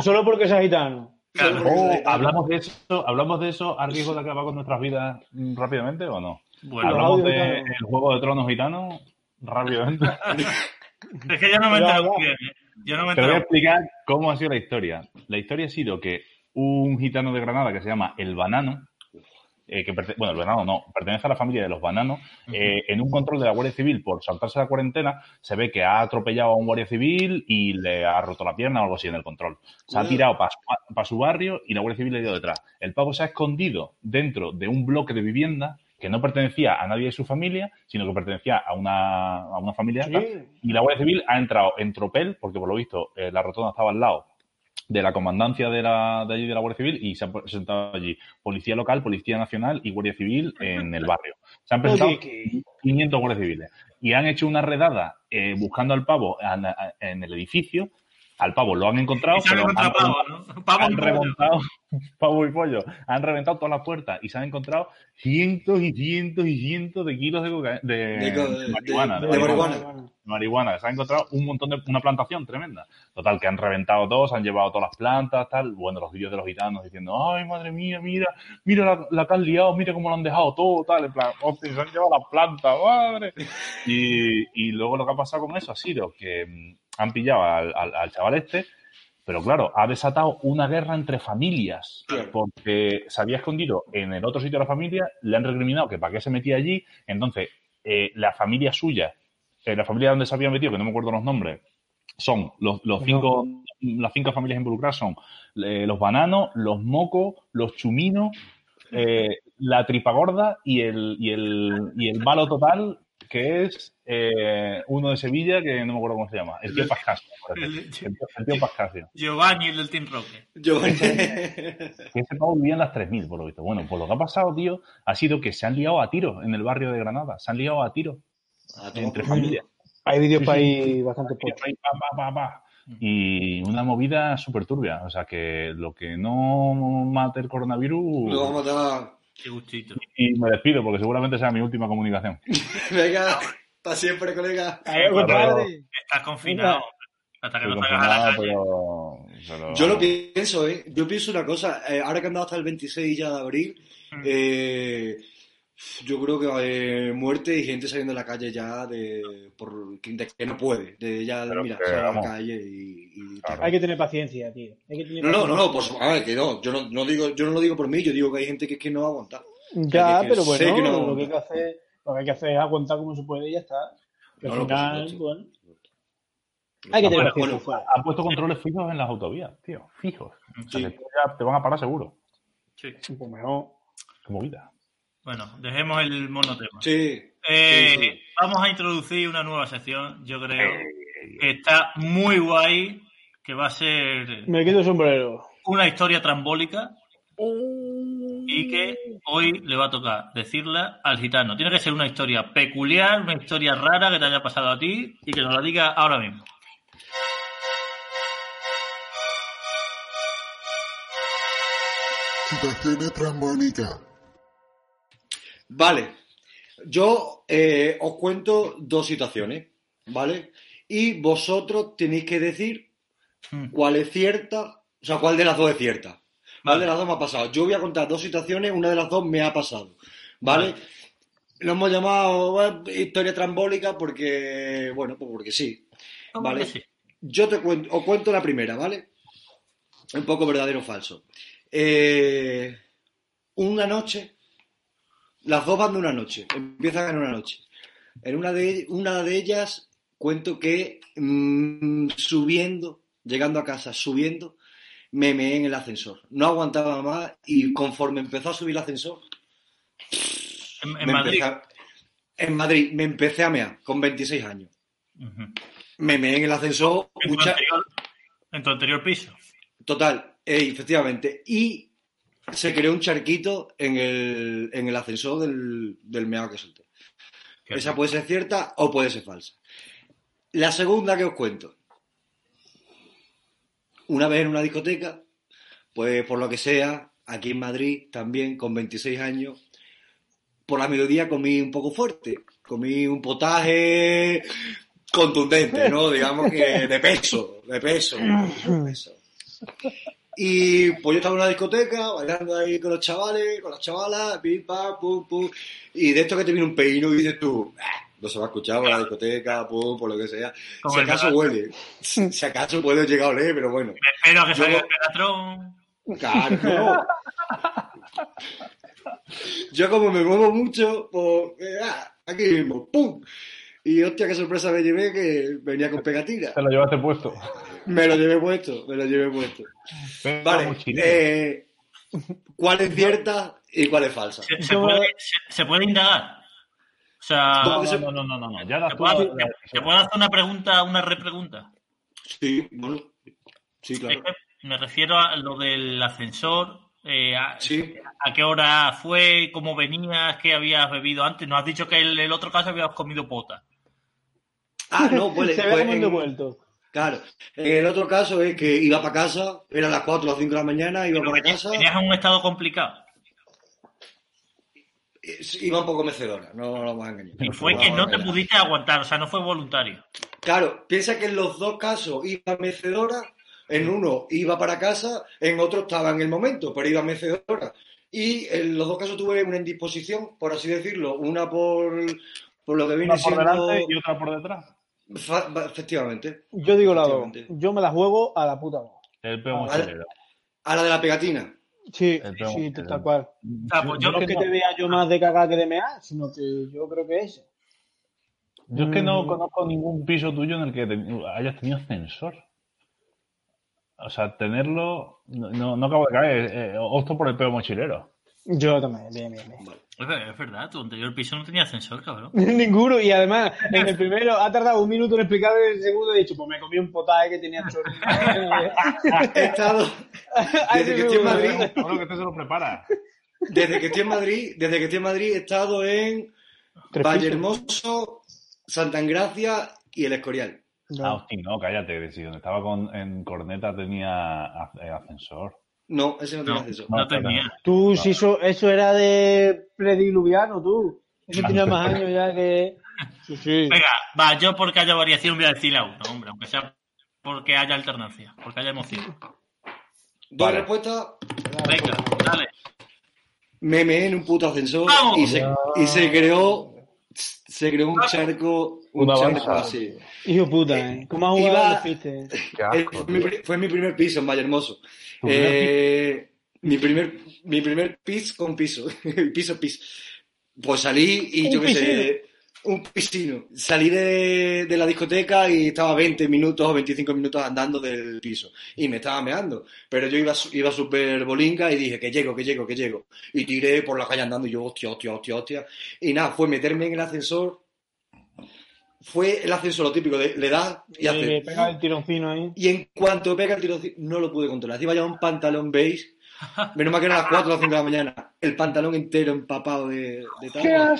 Solo porque es gitano. Claro. Oh, ¿hablamos de eso, hablamos de eso a riesgo de acabar con nuestras vidas rápidamente o no? Bueno, Habla- ¿Hablamos del gitano. juego de tronos gitano rápidamente? es que yo no me entero bien. ¿eh? Yo no me Te voy a explicar cómo ha sido la historia. La historia ha sido que un gitano de Granada que se llama El Banano, eh, que bueno, el Banano no, pertenece a la familia de los Bananos, eh, en un control de la Guardia Civil por saltarse la cuarentena, se ve que ha atropellado a un guardia civil y le ha roto la pierna o algo así en el control. Se ha Wow. tirado para su barrio y la Guardia Civil le ha ido detrás. El pavo se ha escondido dentro de un bloque de vivienda que no pertenecía a nadie de su familia, sino que pertenecía a una, a una familia Sí. y la Guardia Civil ha entrado en tropel, porque por lo visto eh, la rotonda estaba al lado de la comandancia de, la, de allí de la Guardia Civil y se han presentado allí policía local, policía nacional y guardia civil en el barrio. Se han presentado Oye, que- 500 guardias civiles y han hecho una redada eh, buscando al pavo en, en el edificio al pavo lo han encontrado, Y se han pero han, pavo, ¿no? Pavo han y reventado, pavo y pollo, han reventado todas las puertas y se han encontrado cientos y cientos y cientos de kilos de, coca- de, De co- de- marihuana. de de marihuana. marihuana. Se han encontrado un montón de una plantación tremenda. Total, que han reventado todos, han llevado todas las plantas, tal. Bueno, los vídeos de los gitanos diciendo, ay, madre mía, mira, mira la, la que han liado, mira cómo lo han dejado todo, tal. En plan, hostia, se han llevado las plantas, madre. Y, y luego lo que ha pasado con eso ha sido que han pillado al, al- al chaval este, pero claro, ha desatado una guerra entre familias, porque se había escondido en el otro sitio de la familia, le han recriminado que para qué se metía allí, entonces eh, la familia suya, eh, la familia donde se había metido, que no me acuerdo los nombres, son los, los cinco, las cinco familias involucradas son eh, los bananos, los mocos, los chuminos, eh, la tripa gorda y el, y el, y el malo total, que es eh, uno de Sevilla, que no me acuerdo cómo se llama, el tío Pascasio. El- El tío, el tío Pascasio. Giovanni, el del Team Rocket. Yo, Que ese pavo vivía en las 3.000, por lo visto. Bueno, pues lo que ha pasado, tío, ha sido que se han liado a tiros en el barrio de Granada. Se han liado a tiros A todo entre familias. Hay vídeos Sí, para sí. ahí bastante pocos. pa. Y una movida súper turbia. O sea, que lo que no mate el coronavirus... Lo vamos a matar. Qué gustito. Y me despido, porque seguramente sea mi última comunicación. Venga, hasta siempre, colega. Estás confinado. Hasta que no Estoy salgas a la confinado, calle. pero, pero- Yo lo pienso, ¿eh? Yo pienso una cosa. eh, ahora que han dado hasta el 26 ya de abril, Mm. eh, yo creo que haber muerte y gente saliendo a la calle ya de, por, de que no puede. De ya, Pero mira, sale a la calle y... y tal. Claro. Hay que tener paciencia, tío. Hay que tener No, no, no, no, pues, a ver, que no, yo no, no digo, yo no lo digo por mí, yo digo que hay gente que es que no va a aguantar. Ya, que- que pero bueno, que no- lo, que hay que hacer, lo que hay que hacer es aguantar como se puede y ya está. Que No, al no, final, bueno. Hay que tener Bueno, paciencia. bueno. Han puesto controles fijos en las autovías, tío. Fijos. O sea, te van a parar seguro. Sí. Pues mejor. Qué movida. Bueno, dejemos el monotema. Sí, Eh, sí, sí. Vamos a introducir una nueva sección, yo creo, que está muy guay, que va a ser Me quito el sombrero. una historia trambólica y que hoy le va a tocar decirla al gitano. Tiene que ser una historia peculiar, una historia rara que te haya pasado a ti y que nos la diga ahora mismo. Situaciones trambólicas. Vale, yo eh, os cuento dos situaciones, ¿vale? Y vosotros tenéis que decir Hmm. cuál es cierta, o sea, cuál de las dos es cierta. ¿Cuál Vale. de las dos me ha pasado? Yo voy a contar dos situaciones, una de las dos me ha pasado, ¿vale? Lo hemos llamado historia trambólica porque, bueno, pues porque sí. ¿Cómo Vale. sí? Yo te cuento, os cuento la primera, ¿vale? Un poco verdadero o falso. Eh, una noche, las dos van de una noche, empiezan en una noche. En una de, una de ellas cuento que mm, subiendo, llegando a casa, subiendo, me meé en el ascensor. No aguantaba más y conforme empezó a subir el ascensor, En, Madrid. a- en Madrid, me empecé a mear con 26 años. Me meé en el ascensor, En, tu mucha- anterior, en tu anterior piso. Total, eh, efectivamente. Y se creó un charquito en el, en el ascensor del, del meado que solté. Qué Esa puede ser cierta o puede ser falsa. La segunda que os cuento. Una vez en una discoteca, pues por lo que sea, aquí en Madrid también con 26 años, por la mediodía comí un poco fuerte. Comí un potaje contundente, ¿no? Digamos que de peso, de peso, de peso. Y pues yo estaba en una discoteca, bailando ahí con los chavales, con las chavalas, pim, pam, pum, pum. Y de esto que te viene un peino y dices tú, "Ah, no se va a escuchar por la discoteca, pum, por lo que sea. Como si acaso huele, si acaso puede llegar a oler, pero bueno. Me espero a que salga el Pegatrón. Claro, no. Yo como me muevo mucho, pues eh, ah, aquí mismo, ¡pum! Y hostia, qué sorpresa me llevé que venía con pegatina. Te lo llevaste puesto. Me lo llevé puesto, me lo llevé puesto. Venga, Vale, eh, ¿cuál es cierta y cuál es falsa? Se, puede, se, se puede indagar. O sea, No, No, no, no, no. Ya das ¿te tú puedo, la- la- te puedo hacer una pregunta, una repregunta? Sí, bueno, sí, claro. Es que me refiero a lo del ascensor. eh, a, Sí, a qué hora fue? ¿Cómo venías? ¿Qué habías bebido antes? Nos has dicho que en el otro caso habías comido pota. Ah, no, pues, Se ve pues en, devuelto. Claro. En el otro caso es que iba para casa, eran las 4 o las 5 de la mañana, iba Pero para venías casa, venías en un estado complicado. iba un poco mecedora, no nos vamos a engañar. Y fue que no te Era- pudiste aguantar, o sea, no fue voluntario. Claro, piensa que en los dos casos iba mecedora, en uno iba para casa, en otro estaba en el momento, pero iba mecedora. Y en los dos casos tuve una indisposición, por así decirlo, una por, por lo que viene Una por siendo... delante y otra por detrás. Efectivamente. Yo digo la dos. Yo me la juego a la puta voz. El peo Vale. mochilero. A la de la pegatina. Sí, tal cual. sea, pues yo No es que no- te vea yo más de cagar que de mear, sino que yo creo que es. Yo es que no Mm. conozco ningún piso tuyo en el que te- hayas tenido ascensor. O sea, tenerlo. No, no, no acabo de caer. Eh, opto por el peo mochilero. Yo también, bien, bien, bien. Es ver- es verdad, tu anterior piso no tenía ascensor, cabrón. Ninguno, y además, en el primero ha tardado un minuto en explicar, en el segundo he dicho, pues me comí un potaje que tenía. He estado, desde que estoy en Madrid, Bueno, que este se lo prepara. desde que estoy en Madrid, desde que estoy en Madrid he estado en Tres Vallehermoso, Santa Engracia y el Escorial. No. Ah, hostia, no, cállate. Si donde estaba con, en Corneta tenía eh, ascensor. No, ese no tiene No, acceso. no tenía. Tú, si eso, eso era de prediluviano, tú. Eso tenía más años ya que. Sí, sí. Venga, va, yo porque haya variación voy a decir la uno, hombre, aunque sea porque haya alternancia, porque haya emoción. Dos Vale. respuestas. Venga, dale. Me meé en un puto ascensor ¡Vamos! y se, y se creó se creó un charco, un Una charco así. Hijo puta, ¿eh? ¿Cómo has jugado Eh, asco, fue, mi, pri- fue mi primer piso en Vallehermoso. ¿Tu primer Eh, mi primer mi primer pis con piso. piso pis. Pues salí y yo qué sé. Un piscino. Salí de, de la discoteca y estaba 20 minutos o 25 minutos andando del piso. Y me estaba meando. Pero yo iba, iba súper bolinga y dije que llego, que llego, que llego. Y tiré por la calle andando y yo, hostia, hostia, hostia, hostia. Y nada, fue meterme en el ascensor. Fue el ascensor lo típico de le das y Y hace. le pega el tironcino ahí. Y en cuanto pega el tiro, no lo pude controlar. Encima llevaba un pantalón beige. Menos mal que eran las 4 o las 5 de la mañana. El pantalón entero empapado de, de tal.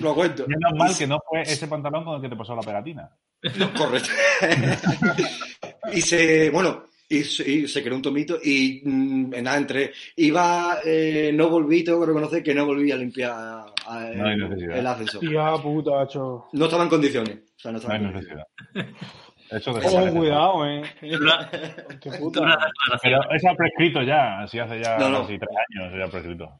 Lo cuento. Menos mal que no fue ese pantalón con el que te pasó la pegatina. Correcto. y se, bueno, y, se- y se creó un tomito y mm, nada, entré. Iba, eh, no volví, tengo que reconocer que no volví a limpiar a- No el, el ascensor. Tía puta, hacho. No estaba en condiciones. O sea, no No estaba hay en condiciones. Eso Oh, cuidado, eh. Pero eso ha prescrito ya, así hace ya No, no. casi tres años, ya ha prescrito.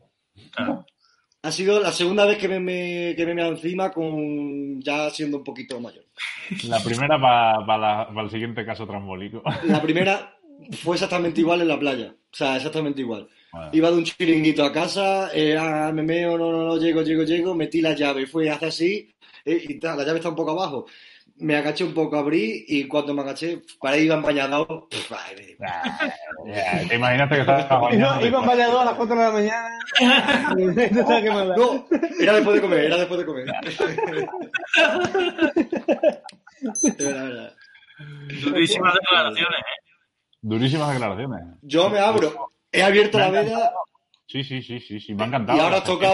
Ha sido la segunda vez que me, me- que me meado encima con ya siendo un poquito mayor. La primera para el siguiente caso trambólico. La primera fue exactamente igual en la playa. O sea, exactamente igual. Bueno, Iba de un chiringuito a casa, eh, ah, me meo, no, no, no, llego, llego, llego, metí la llave, fui hace así, eh, y tal, la llave está un poco abajo. Me agaché un poco, abrí, y cuando me agaché, para ah, ya, te imaginaste que estabas Iba, bañando. iban variados a las 4 de la mañana. No era después de comer, era después de comer. De verdad, de verdad. Durísimas declaraciones, ¿eh? Durísimas declaraciones. Yo me abro, he abierto la veda Sí, sí, sí, sí, sí, me ha encantado. y ahora os toca,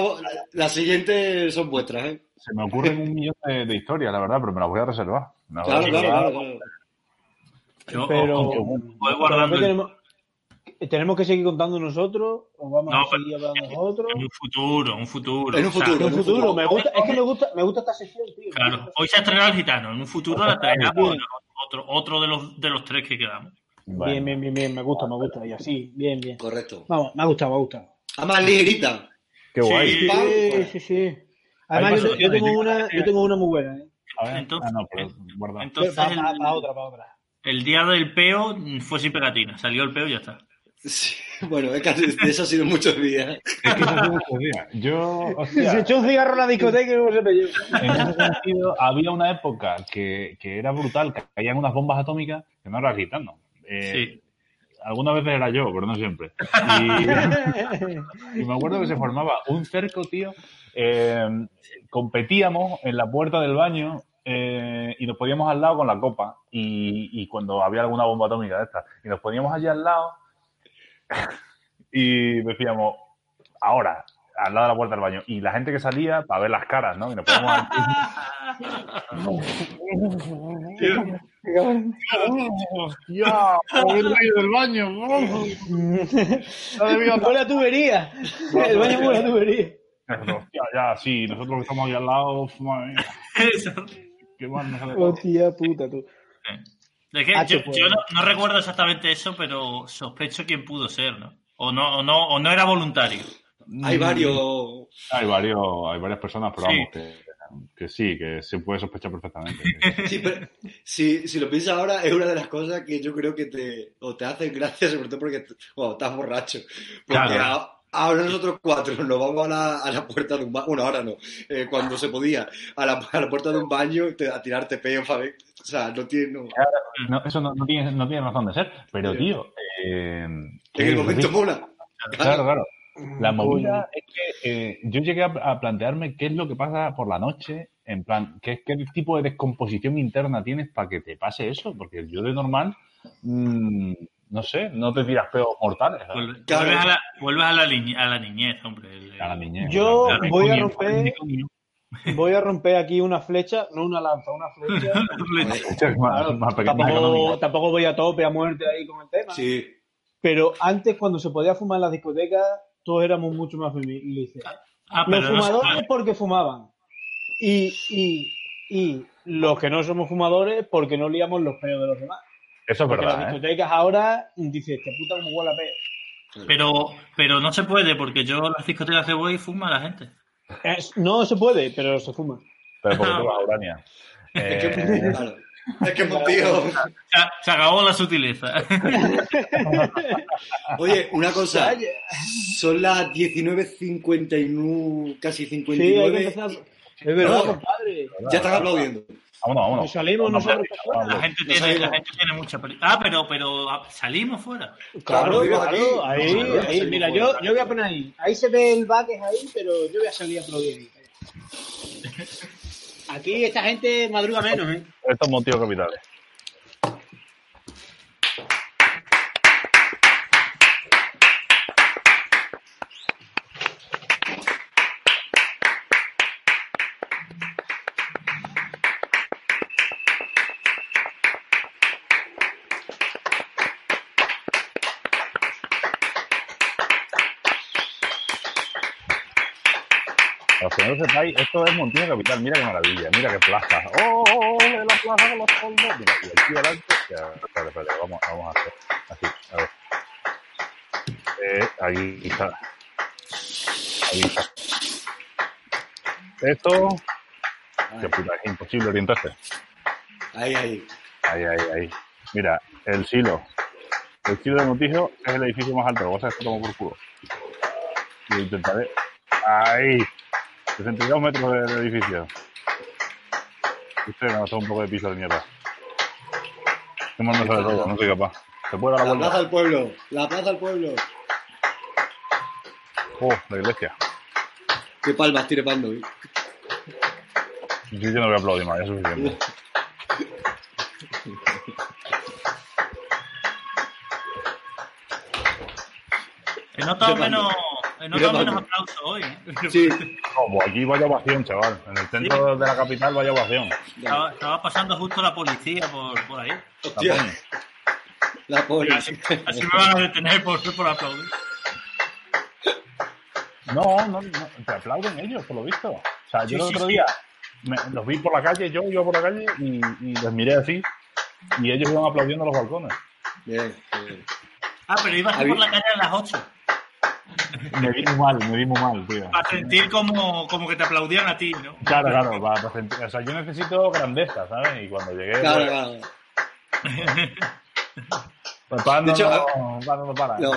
las siguientes son vuestras, ¿eh? Se me ocurren un millón de, de historias, la verdad, pero me las voy a reservar. Voy Claro, claro, reservar. claro. claro. Yo Pero, voy guardando ¿qué el- tenemos, ¿tenemos que seguir contando nosotros o vamos No, a seguir hablando nosotros? en un futuro, un futuro. En un O sea, futuro. En un futuro, me gusta, es que me gusta, me gusta esta sección, tío. Claro, hoy se ha estrenado el gitano, en un futuro la traerá Bien. otro, otro de los de los tres que quedamos. Bueno, Bien, bien, bien, bien, me gusta, me gusta. Y así, bien, bien. Correcto. Vamos, me ha gustado, me ha gustado. Además, ligerita. Qué guay. Sí. Sí, sí, sí. Además, yo, yo tengo una, yo tengo una muy buena, ¿eh? A ver, Entonces- ah, no, pero guarda. Entonces, Para el, otra, para otra. el día del peo fue sin pegatina. Salió el peo y ya está. Sí, Bueno, es que de eso ha sido muchos días. Es que eso hace muchos días. Yo, Se hostia, echó un cigarro en la discoteca y no se pilló. en ese sentido, había una época que, que era brutal, que caían unas bombas atómicas que no eras gritando. Eh, Sí. Algunas veces era yo, pero no siempre. Y, y me acuerdo que se formaba un cerco, tío. eh, competíamos en la puerta del baño eh, y nos poníamos al lado con la copa. Y, y cuando había alguna bomba atómica de estas, y nos poníamos allí al lado y decíamos, ahora, al lado de la puerta del baño. Y la gente que salía para ver las caras, ¿no? Y nos poníamos aquí. ¡Hostia! ¡Haber caído del baño! Huele a tubería. El baño huele a tubería. Hostia, ya, sí, nosotros que estamos ahí al lado, madre mía, Eso. qué mal nos ha dejado. Hostia puta, tú. Es que Ah, yo, puede. yo no, no recuerdo exactamente eso, pero sospecho quién pudo ser, ¿no? O no, o no, o no era voluntario. Hay varios. Hay, varios, hay varias personas, pero Sí. vamos, que, que sí, que se puede sospechar perfectamente. Sí, pero si, si lo piensas ahora, es una de las cosas que yo creo que te, o te hacen gracia, sobre todo porque estás borracho. Porque Claro. a- ahora nosotros cuatro nos vamos a la, a la puerta de un baño, bueno, ahora no, eh, cuando se podía, a la, a la puerta de un baño te- a tirarte peo, ¿sabes? O sea, no tiene. No. No, eso no, no tiene, no tiene razón de ser, pero Sí. tío, eh, En el momento mola. Claro, claro. La Coño. movida es que eh, yo llegué a, a plantearme qué es lo que pasa por la noche, en plan, qué, qué tipo de descomposición interna tienes para que te pase eso, porque yo de normal, mm, no sé, no te tiras peos mortales. Vuelves, a la, vuelves a la, niñe- a la niñez, hombre. El- A la niñez. Yo voy a romper, voy a romper aquí una flecha, no una lanza, una flecha. Es más, Claro, más pequeña tampoco, tampoco voy a tope, a muerte ahí con el tema. Sí. Pero antes, cuando se podía fumar en las discotecas, todos éramos mucho más felices. Ah, Los no se fumadores puede. porque fumaban. Y, y, y los que no somos fumadores porque no liamos los peos de los demás. Eso es Porque las verdad, ¿eh? discotecas ahora dices, esta puta como huele a peo. Pero, pero no se puede, porque yo en las discotecas que voy fuma la gente. Es- no se puede, pero se fuma. Pero porque tú vas a Urania. Es que, Eh. Es que, tío. Se, se acabó la sutileza. Oye, una cosa. Son las 19.59, casi Sí, hay que 59. empezar. Es verdad, No. compadre. ya están aplaudiendo. vámonos, vámonos. Nos salimos nosotros La gente No tiene, salimos. la gente tiene mucha Ah, pero, pero ah, salimos fuera. Claro, claro, aquí. ahí, ahí, mira, yo, yo voy a poner ahí. Ahí se ve el baques ahí, pero yo voy a salir a aplaudir ahí. Aquí esta gente madruga menos, ¿eh? Estos motivos capitales. Los que no lo sepáis, esto es Montijo Capital. Mira qué maravilla, mira qué plaza. ¡Oh, oh, oh, la plaza de los soldados! Mira, y aquí adelante. Ya, espera, espera, vamos, vamos a hacer así. A ver. Eh, ahí está. Ahí está. Esto. Qué puta, es imposible orientarse. Ahí, ahí. Ahí, ahí, ahí. Mira, el silo. El silo de Montijo es el edificio más alto. Lo vas a hacer que tomo por culo. Y lo intentaré. Ahí. 62 metros del edificio. Usted me ha gastado un poco de piso de mierda. Qué mal me sale todo, no soy capaz. ¿Se puede dar la La plaza del pueblo. La plaza del pueblo. Oh, la iglesia. Qué palmas tiene Pando. ¿eh? Yo, yo no voy a aplaudir más, ya es suficiente. He notado Mira, menos, notado Mira, menos Pablo. aplausos hoy. ¿eh? Sí. No, pues aquí vaya ovación, chaval. En el centro de la capital vaya ovación. Estaba, estaba pasando justo la policía por, por ahí. Hostia, la pobre. Así, así me van a detener por, por aplaudir. No, no, no, te aplauden ellos, por lo visto. O sea, yo el sí, otro sí. día me- los vi por la calle, yo iba por la calle y, y les miré así y ellos iban aplaudiendo a los balcones. Bien, bien. Ah, pero ibas por la calle a las 8. Me vi muy mal, me vi muy mal, tío. Para sentir como, como que te aplaudían a ti, ¿no? Claro, claro, para, para sentir- o sea, yo necesito grandeza, ¿sabes? Y cuando llegué, Claro, pues, claro. pues, Pablo De hecho, no, Pablo no para. No.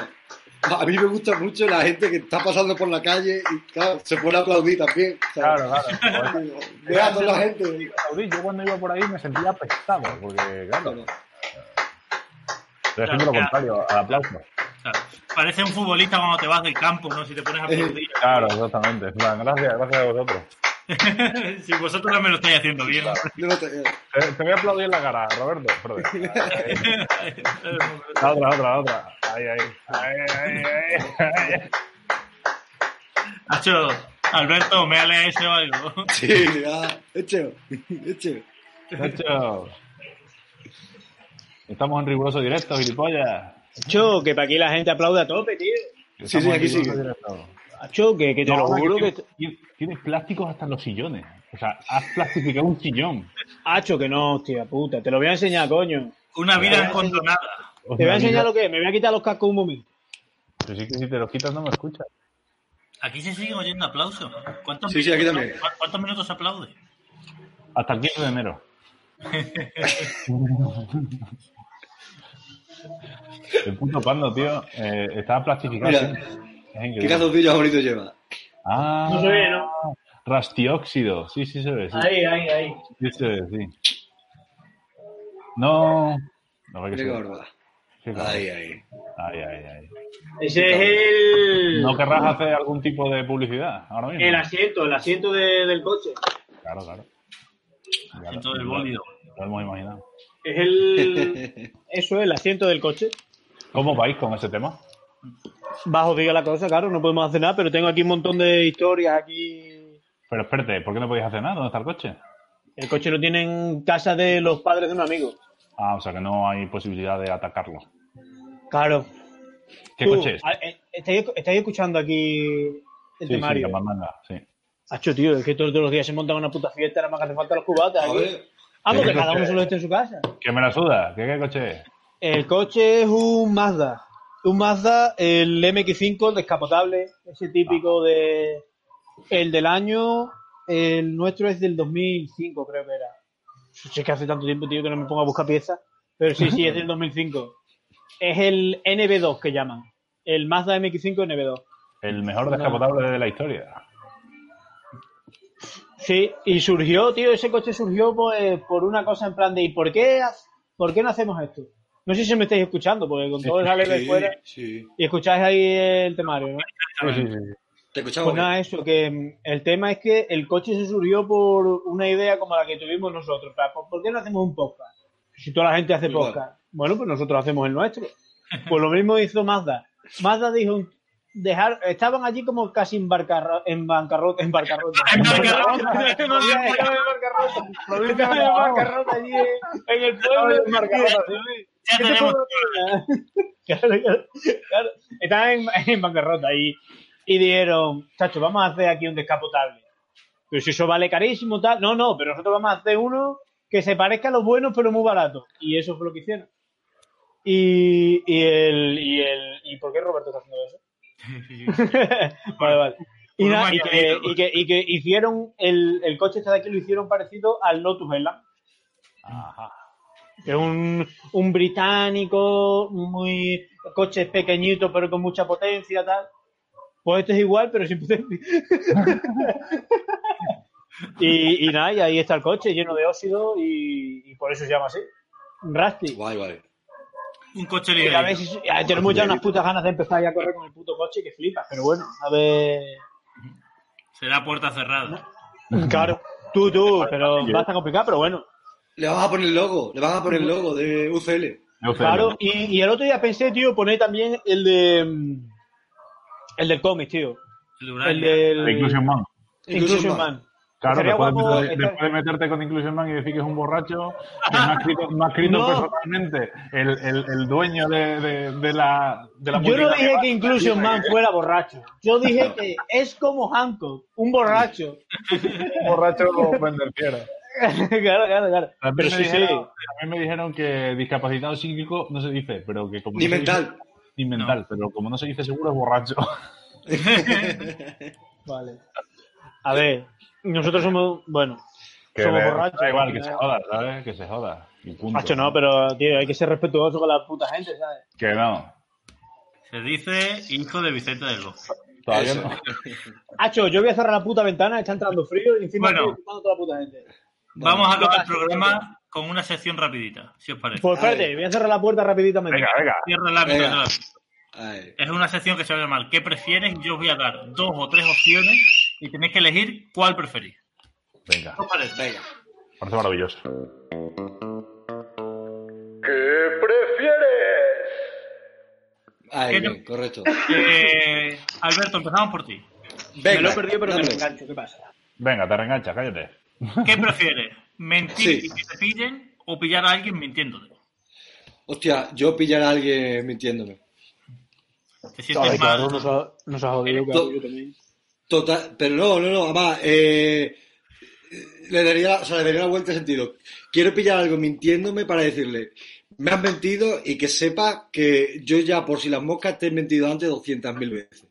A mí me gusta mucho la gente que está pasando por la calle y claro, se pone a aplaudir también. ¿sabes? Claro, claro. Joder, Vea a toda la gente. aplaudí. Yo cuando iba por ahí me sentía apestado, porque, claro, Claro. estoy haciendo lo contrario, al aplauso. Claro. Parece un futbolista cuando te vas del campo, ¿no? Si te pones a aplaudir. Claro, exactamente. Gracias, gracias a vosotros. si vosotros no me lo estáis haciendo bien. No te- Te, te voy a aplaudir en la cara, Roberto. Perdón. La otra, la otra, la otra. Ahí, ahí. Ahí, ahí, ahí. Hacho, Alberto, me ale ese o algo. Sí, ya. Hecho. Hecho. Nacho. Estamos en riguroso directo, gilipollas. Acho, que para aquí la gente aplaude a tope, tío. Sí, sí, aquí sí. Acho, que, que te No, lo juro que que... tienes- plásticos hasta en los sillones. O sea, has plastificado un sillón. Acho, que no, hostia puta. Te lo voy a enseñar, coño. Una vida. O Te voy a enseñar lo que es. Me voy a quitar los cascos un momento. Pero sí que si te los quitas no me escuchas. Aquí se siguen oyendo aplausos. ¿Cuántos Sí, sí, aquí minutos- también. ¿cu- ¿Cuántos minutos aplaude? Hasta el 15 de enero. el puto pando, tío, eh, estaba plastificado. Mira. Es ¿Qué calzoncillos bonitos lleva? Ah, No se ve, ¿no? Rastióxido. Sí, sí se ve. Sí, Ahí, ahí, ahí. sí se ve, sí. No. No, que Qué gorda. Ahí, ahí. Ay, ay, ay. Ese es el... ¿No querrás hacer algún tipo de publicidad ahora mismo? El asiento, el asiento de- del coche. Claro, claro. Lo- Asiento del bólido. Lo hemos imaginado. Es el... Eso es el asiento del coche. ¿Cómo vais con ese tema? Bajo diga la cosa, claro, no podemos hacer nada, pero tengo aquí un montón de historias aquí. Pero espérate, ¿por qué no podéis hacer nada? ¿Dónde está el coche? El coche lo tiene en casa de los padres de un amigo. Ah, o sea que no hay posibilidad de atacarlo. Claro. ¿Qué Tú, coche es? eh, ¿estáis, estáis escuchando aquí el Sí, sí, temario? la mandanga, sí. Hacho, tío, es que todos, todos los días se montan una puta fiesta, nada más que hace falta los cubatas. A ver. Vamos, ¿Qué que cada uno es? solo esté en su casa. ¿Qué me la suda? ¿Qué, qué coche es? El coche es un Mazda. Un Mazda, el MX5, el descapotable, ese típico de... El del año, el nuestro es del 2005, creo que era. Si es que hace tanto tiempo, tío, que no me pongo a buscar piezas. Pero sí, sí, es del 2005. Es el NB2 que llaman. El Mazda MX5 NB2. El mejor descapotable de la historia. Sí, y surgió, tío, ese coche surgió pues, por una cosa en plan de ¿y por qué, por qué no hacemos esto? No sé si me estáis escuchando, porque con todo el jale de fuera sí. y escucháis ahí el temario, ¿no? Sí, sí, sí. Te escuchamos. Pues nada, eso, que mm, el tema es que el coche se surgió por una idea como la que tuvimos nosotros. Plan, ¿Por qué no hacemos un podcast? Si toda la gente hace podcast. Bueno, pues nosotros hacemos el nuestro. Pues lo mismo hizo Mazda. Mazda dijo, dejar, estaban allí como casi en, barcarro- en bancarrota. En bancarrota. En bancarrota. En bancarrota. En bancarrota allí en el pueblo. Ya ¿Qué te tenemos. puedo decir? Claro, claro, claro. Estaban en, en bancarrota y, y dijeron, chacho, vamos a hacer aquí un descapotable. Pero si eso vale carísimo, tal. No, no, pero nosotros vamos a hacer uno que se parezca a los buenos, pero muy barato. Y eso fue lo que hicieron. Y, y el, y el. ¿Y por qué Roberto está haciendo eso? vale, vale. Y, nada, que, y, que, y que hicieron el, el coche este de aquí lo hicieron parecido al Lotus Elan Ajá. es un, un británico, muy coches pequeñitos pero con mucha potencia, tal. Pues este es igual, pero sin potencia. y, y nada, y ahí está el coche lleno de óxido y, y por eso se llama así. Rusty. Guay, guay. Un coche Y a ver ligerito. si tenemos ya unas putas ganas de empezar ya a correr con el puto coche que flipas, pero bueno, a ver. Será puerta cerrada. Claro, tú, tú, pero va a estar complicado, pero bueno. Le vas a poner el logo. Le vas a poner el logo de UCL. Claro, y, y el otro día pensé, tío, poner también el de. mm, El del cómic, tío. El El Urania. del. de Inclusion Man. Inclusion Man. Claro, Sería después, guapo de, estar- después de meterte con Inclusion Man y decir que es un borracho, que me ha escrito, me ha escrito No. personalmente el, el, el dueño de, de, de la, de la Yo no dije que Inclusion Man fuera borracho. Yo dije que es como Hancock, un borracho. un borracho pendenciero. claro, claro, claro. También Pero me sí, sí. dijeron- también me dijeron que discapacitado psíquico no se dice, pero que como Ni no dice- mental. ni mental, pero como no se dice seguro es borracho. Vale. A ver, nosotros somos, bueno, Que somos borrachos. Da igual, que se joda, ¿sabes? Que se joda. Y punto. Macho, no, pero, tío, hay que ser respetuoso con la puta gente, ¿sabes? Que no. Se dice hijo de Vicente del Bosque. Todavía no. Hacho, yo voy a cerrar la puta ventana, está entrando frío y encima Bueno. estoy toda la puta gente. Vamos a acabar el programa con una sección rapidita, si os parece. Pues espérate, voy a cerrar la puerta rapiditamente. Venga, venga. Cierra el ámbito Venga. Ay. Es una sección que se va a llamar ¿Qué prefieres? Y yo os voy a dar dos o tres opciones y tenéis que elegir cuál preferís. Venga. ¿Qué os parece? Venga. Parece maravilloso. ¿Qué bien, no? correcto. Eh, Alberto, empezamos por ti. Venga. me lo he perdido, pero me dame. lo engancho, ¿qué pasa? Venga, te reengancha, cállate. ¿Qué prefieres? ¿Mentir Sí. y que te pillen o pillar a alguien mintiéndote? Hostia, yo pillar a alguien mintiéndome. Te sientes Ay, mal. claro, nos ha, nos ha jodido, claro, yo también. Total, pero no, no, no, además, eh, le daría, o sea, le daría la vuelta de sentido. Quiero pillar algo mintiéndome para decirle, me has mentido y que sepa que yo ya, por si las moscas, te he mentido antes 200.000 veces.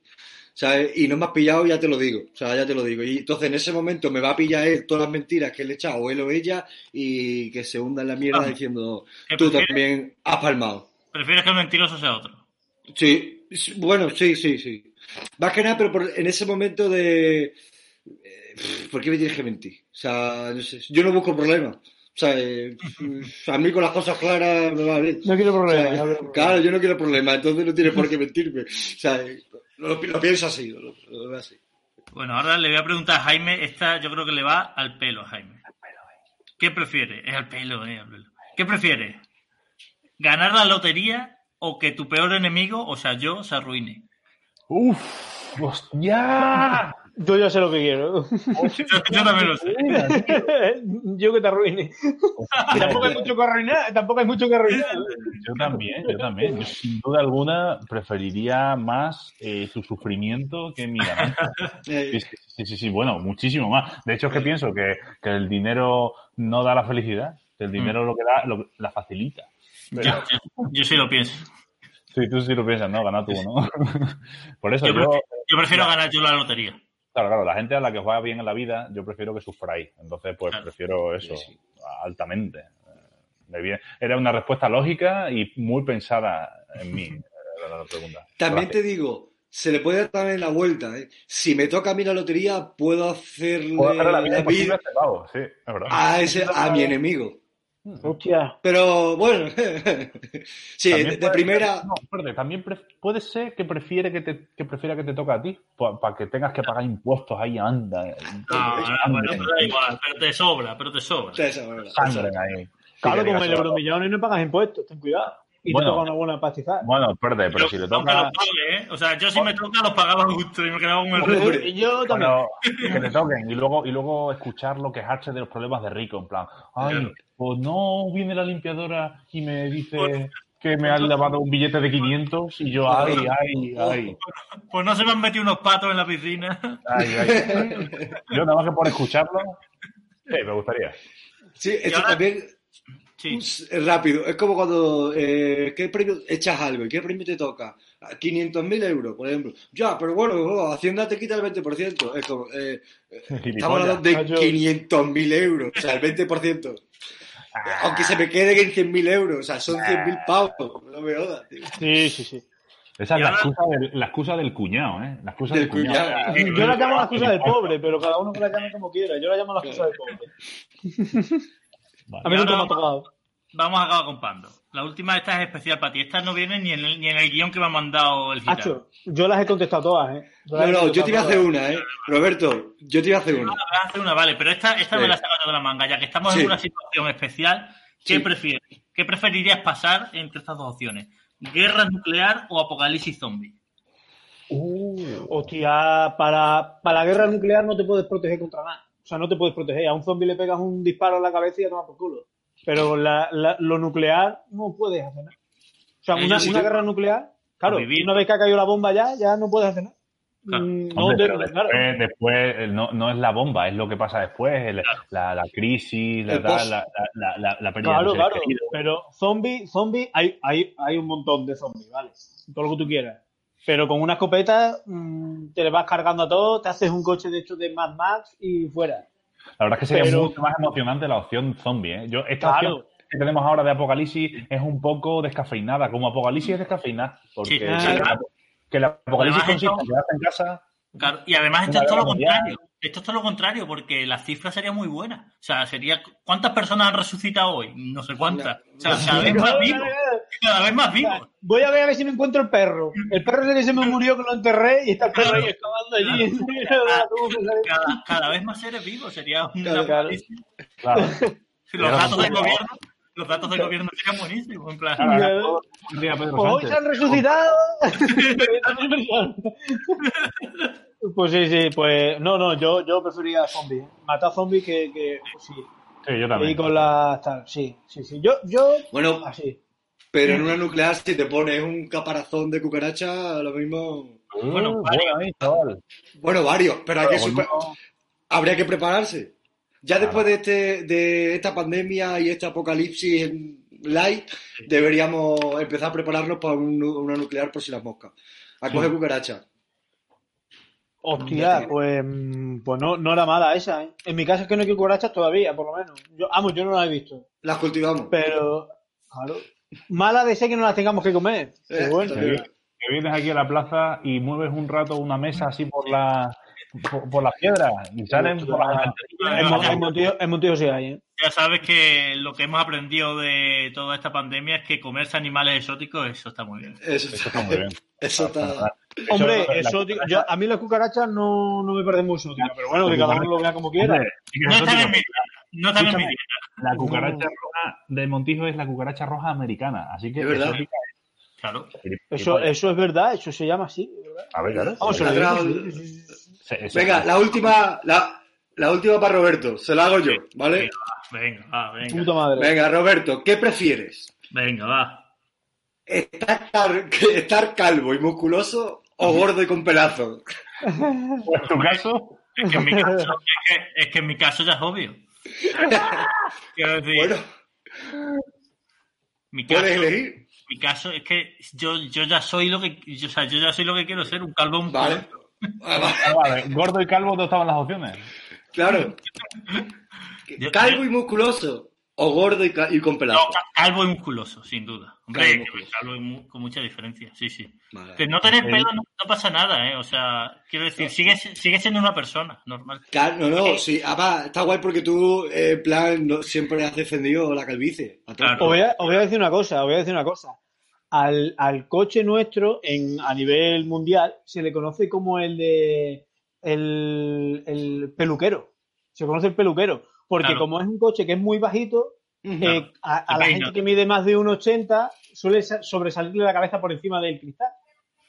¿Sabes? Y no me has pillado, ya te lo digo. O sea, ya te lo digo. Y entonces en ese momento me va a pillar él todas las mentiras que le he echado, o él o ella, y que se hunda en la mierda Ah. diciendo, ¿Qué tú prefieres? también has palmado. Prefieres que el mentiroso sea otro. Sí, bueno, sí, sí, sí. Más que nada, pero por- en ese momento de... eh, ¿Por qué me tienes que mentir? O sea, no sé, yo no busco problemas. O sea, eh, a mí con las cosas claras me va bien. No quiero O sea, problemas. no quiero problemas. claro, yo no quiero problemas, entonces no tienes por qué mentirme. O sea, eh, lo, lo pienso así, lo, lo veo así. Bueno, ahora le voy a preguntar a Jaime. Esta yo creo que le va al pelo Jaime. ¿Qué prefiere? Es al pelo, eh, al pelo. ¿Qué prefiere? ¿Ganar la lotería o que tu peor enemigo, o sea, yo, se arruine? ¡Uf! ¡Hostia! Yo ya sé lo que quiero. Yo, yo también lo sé. yo que te arruine. tampoco hay mucho que arruinar. Tampoco hay mucho que arruinar. Yo también, yo también. Yo, sin duda alguna preferiría más eh, tu sufrimiento que mi ganancia. Eh, Sí, sí, sí, sí, sí, bueno, muchísimo más. De hecho, es que pienso que, que el dinero no da la felicidad, que el dinero lo que da, lo, la facilita. Yo, yo- yo sí lo pienso. Sí, tú sí lo piensas, ¿no? Gana tú, ¿no? Por eso Yo prefiero, yo prefiero ganar yo la lotería. claro, claro, la gente a la que juega bien en la vida, yo prefiero que sufráis. Entonces, pues Claro. prefiero eso, Sí, sí. altamente. Eh, Era una respuesta lógica y muy pensada en mí, eh, la, la pregunta. También Gracias. te digo, se le puede dar también la vuelta. ¿eh? Si me toca a mí la lotería, puedo hacerle Puedo hacer la vida la imposible vida a este pavo, sí, es verdad. a, ese, a mi enemigo. Hostia. Pero bueno, sí, También de, de puede- primera. No, espérate, también pre- puede ser que prefiere que te que prefiera que te toque a ti, para que tengas que pagar impuestos ahí, anda. eh, No, bueno, pero da igual, pero te sobra, pero te sobra. Verdad. sangre ahí. Claro, con el euromillón y no pagas impuestos. Ten cuidado. Y Bueno. te toca una buena pastizal. Bueno, espérate, pero Yo- si le toca. los pague, ¿eh? O sea, yo si me toca los pagaba justo y me quedaba con el yo también. Bueno, que te toquen y luego, y luego escucharlo quejarse de los problemas de Rico, en plan, ay, pues no viene la limpiadora y me dice que me han lavado un billete de 500 y yo, ay, ay, ay, Pues no se me han metido unos patos en la piscina. ay, ay. Yo nada más que por escucharlo, sí, me gustaría. Sí, esto ahora- también Sí. es rápido. Es como cuando eh, ¿qué premio echas algo y qué premio te toca. 500.000 euros, por ejemplo. Ya, pero bueno, oh, Hacienda te quita el 20%. Es como, eh, estamos hablando de Ah, yo- 500.000 euros, o sea, el 20%. Aunque se me queden en 100.000 euros, o sea, son 100.000 pavos. No me jodas, tío. Sí, sí, sí. Esa es la excusa, del, la excusa del cuñado, ¿eh? La excusa Del del, cuñado. cuñado. Yo la llamo la excusa del pobre, pero cada uno que la llame como quiera. Yo la llamo la excusa del pobre. Vale. A mí nunca me ha tocado. Vamos a acabar con Pando. La última esta es especial para ti. Esta no viene ni en el, ni en el guion que me ha mandado el gitano. Hacho, yo las he contestado todas, ¿eh? Yo No, no, yo te iba a hacer una, ¿eh? Roberto, yo te iba a hacer una. Voy a hacer una, vale, pero esta, esta Sí. me la he sacado de la manga. Ya que estamos Sí. en una situación especial, ¿qué Sí. prefieres? ¿Qué preferirías pasar entre estas dos opciones? ¿Guerra nuclear o apocalipsis zombie? Uh, Hostia, para, para la guerra nuclear no te puedes proteger contra nada. O sea, no te puedes proteger. A un zombie le pegas un disparo en la cabeza y ya toma por culo. Pero la- la- lo nuclear no puedes hacer nada. O sea, Eh, una, una guerra nuclear, claro, una vez que ha caído la bomba ya, ya no puedes hacer nada. Claro. Mm, no Hombre, claro. después, no, no es la bomba, es lo que pasa después, el- la, la crisis, la, la, la, la, la pérdida Claro, de claro. queridos. Pero zombie, zombie, hay, hay, hay un montón de zombies, ¿vale? Todo lo que tú quieras. Pero con una escopeta mm, te le vas cargando a todo, te haces un coche de hecho de Mad Max y fuera. La verdad es que sería Pero- mucho más emocionante la opción zombie. ¿eh? Yo, esta Claro. opción que tenemos ahora de Apocalipsis es un poco descafeinada. Como Apocalipsis es descafeinada. Porque Sí, que, sí. la- que el Apocalipsis Además, consiste en quedarte en casa. Claro, y además esto es todo lo contrario. Esto es todo lo contrario, porque la cifra sería muy buena. O sea, sería ¿cuántas personas han resucitado hoy? No sé cuántas. O sea, cada vez más vivos. Cada vez más vivos. Voy a ver a ver si me encuentro el perro. El perro ese que se me murió, que lo enterré y está el perro ahí excavando allí. Cada, cada vez más seres vivos. Sería un Claro, claro. apocalipsis. Claro. Los datos del gobierno, los datos del gobierno serían buenísimos. En plan, Claro, ahora todo el día Pedro Pues hoy se han resucitado. pues sí, sí, pues no, no, yo, yo prefería zombies. Matar zombies que, que pues sí. Sí, yo Y también. con la tal, sí, sí, sí. Yo, yo, Bueno, así. Pero en una nuclear, si te pones un caparazón de cucaracha, lo mismo. Bueno, Uh, varios. Bueno, varios, pero hay que super- no- habría que prepararse. Ya Claro. después de, este, de esta pandemia y este apocalipsis en light, deberíamos empezar a prepararnos para un una nuclear por si las moscas. A coger cucaracha. Hostia, pues, mm, pues no, no era mala esa, ¿eh? En mi casa es que no hay cucarachas todavía, por lo menos. Yo, vamos, yo no las he visto. Las cultivamos. Pero, claro, mala de ser que no las tengamos que comer. Bueno. Que vienes aquí a la plaza y mueves un rato una mesa así por la por, por las piedras y salen por las. En, Mon- en Montijo, en Montijo sí hay, ¿eh? Ya sabes que lo que hemos aprendido de toda esta pandemia es que comerse animales exóticos, eso está muy bien. Eso, Eso está muy bien. Eso está. Hombre, Eso, exótico- yo- a mí las cucarachas no, no me parecen muy exóticas, pero bueno, que cada uno lo vea como quiera. No es están en mi, no dieta, La cucaracha roja de Montijo es la cucaracha roja americana, así que Es verdad. exótica claro. es. Eso, eso es verdad, eso se llama así. ¿verdad? A ver, claro. Vamos. Se- se- Venga, la última, la, la última para Roberto. Se la hago yo, ¿vale? Venga, va, venga. Puta madre. Venga, Roberto, ¿qué prefieres? Venga, va. ¿Estar, cal- estar calvo y musculoso o gordo y con pelazos? Pues en tu caso, Es que en mi caso, es que, es que en mi caso ya es obvio. Quiero decir, Bueno, mi caso, puedes elegir. mi caso es que yo, yo ya soy lo que yo, o sea, yo ya soy lo que quiero ser, un calvo musculoso. Vale. Ah, ah, vale, gordo y calvo no estaban las opciones. Claro. Yo- Calvo y musculoso o gordo y, y con No, pelazos. ca- calvo y musculoso, sin duda. Hombre, Calvo y que musculoso. calvo y mu- con mucha diferencia, sí, sí. Vale. Que no tener Sí. pelo no, no pasa nada, ¿eh? O sea, quiero decir, sigue, sigue siendo una persona normal. No, no, sí, además, está guay porque tú, eh, en plan, no- siempre has defendido la calvicie. Claro. Os voy, a, os voy a decir una cosa, os voy a decir una cosa. Al, al coche nuestro, en, a nivel mundial, se le conoce como el de el, el peluquero. Se conoce el peluquero. Porque Claro. como es un coche que es muy bajito, Ujú. eh, a, a la gente que mide más de 1,80 suele sa- sobresalirle la cabeza por encima del cristal.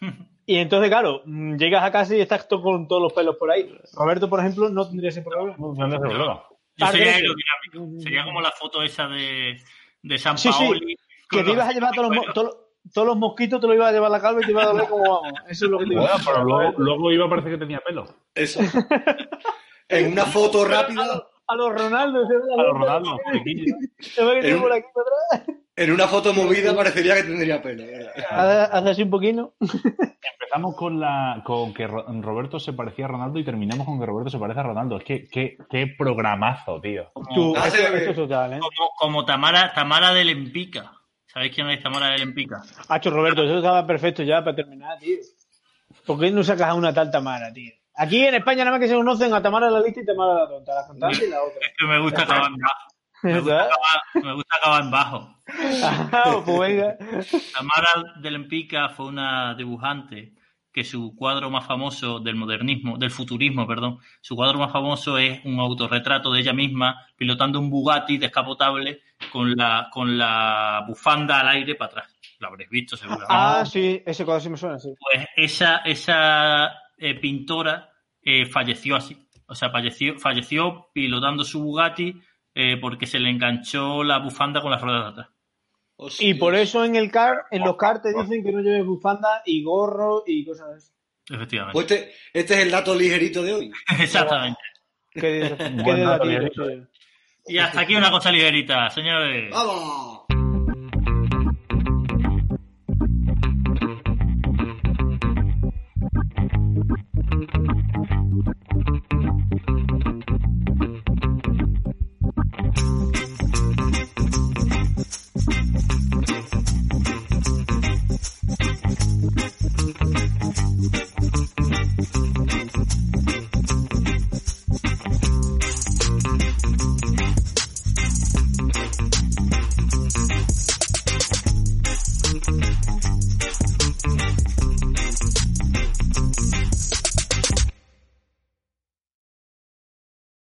Y entonces, claro, mm, llegas a casa y estás to- con todos los pelos por ahí. Roberto, por ejemplo, no tendría ese problema. No ese problema. Yo sería aerodinámico. Sería como la foto esa de, de San Sí, sí. Paoli. Que con te ibas a llevar todos los, todos, todos los mosquitos, te los ibas a llevar a la calva y te iba a doler como vamos. Eso es lo que te iba Bueno, a pero luego, luego iba a parecer que tenía pelo. Eso. en una foto rápida, A los Ronaldo, se ve la A los boca, Ronaldo, flequillo. se ve que En un- una foto movida parecería que tendría pelo. hace así un poquito. Empezamos con la con que Ro- Roberto se parecía a Ronaldo y terminamos con que Roberto se parece a Ronaldo. Es que qué, qué programazo, tío. Tú, Ah, esto, sí, esto es total, ¿eh? Como, como Tamara, Tamara del Empica. ¿Sabéis quién es Tamara del Empica? Hacho, Roberto, eso estaba perfecto ya para terminar, tío. ¿Por qué no sacas a una tal Tamara, tío? Aquí en España nada más que se conocen a Tamara la lista y Tamara la tonta, la cantante y la otra. Es que me gusta acabar en bajo. Me gusta acabar, me gusta acabar en bajo. Ah, pues venga. Tamara del Empica fue una dibujante que su cuadro más famoso del modernismo, del futurismo, perdón, su cuadro más famoso es un autorretrato de ella misma pilotando un Bugatti descapotable con la, con la bufanda al aire para atrás. Lo habréis visto seguramente. Ah, sí, ese cuadro sí me suena, sí. Pues esa, esa eh, pintora eh, falleció así. O sea, falleció, falleció pilotando su Bugatti eh, porque se le enganchó la bufanda con las ruedas de atrás. Y por eso en el car, en los car te dicen que no lleves bufanda y gorro y cosas de eso. Efectivamente. Pues este, este es el dato ligerito de hoy. Exactamente. Qué, qué sí. Y hasta aquí una cosa ligerita, señores. ¡Vamos!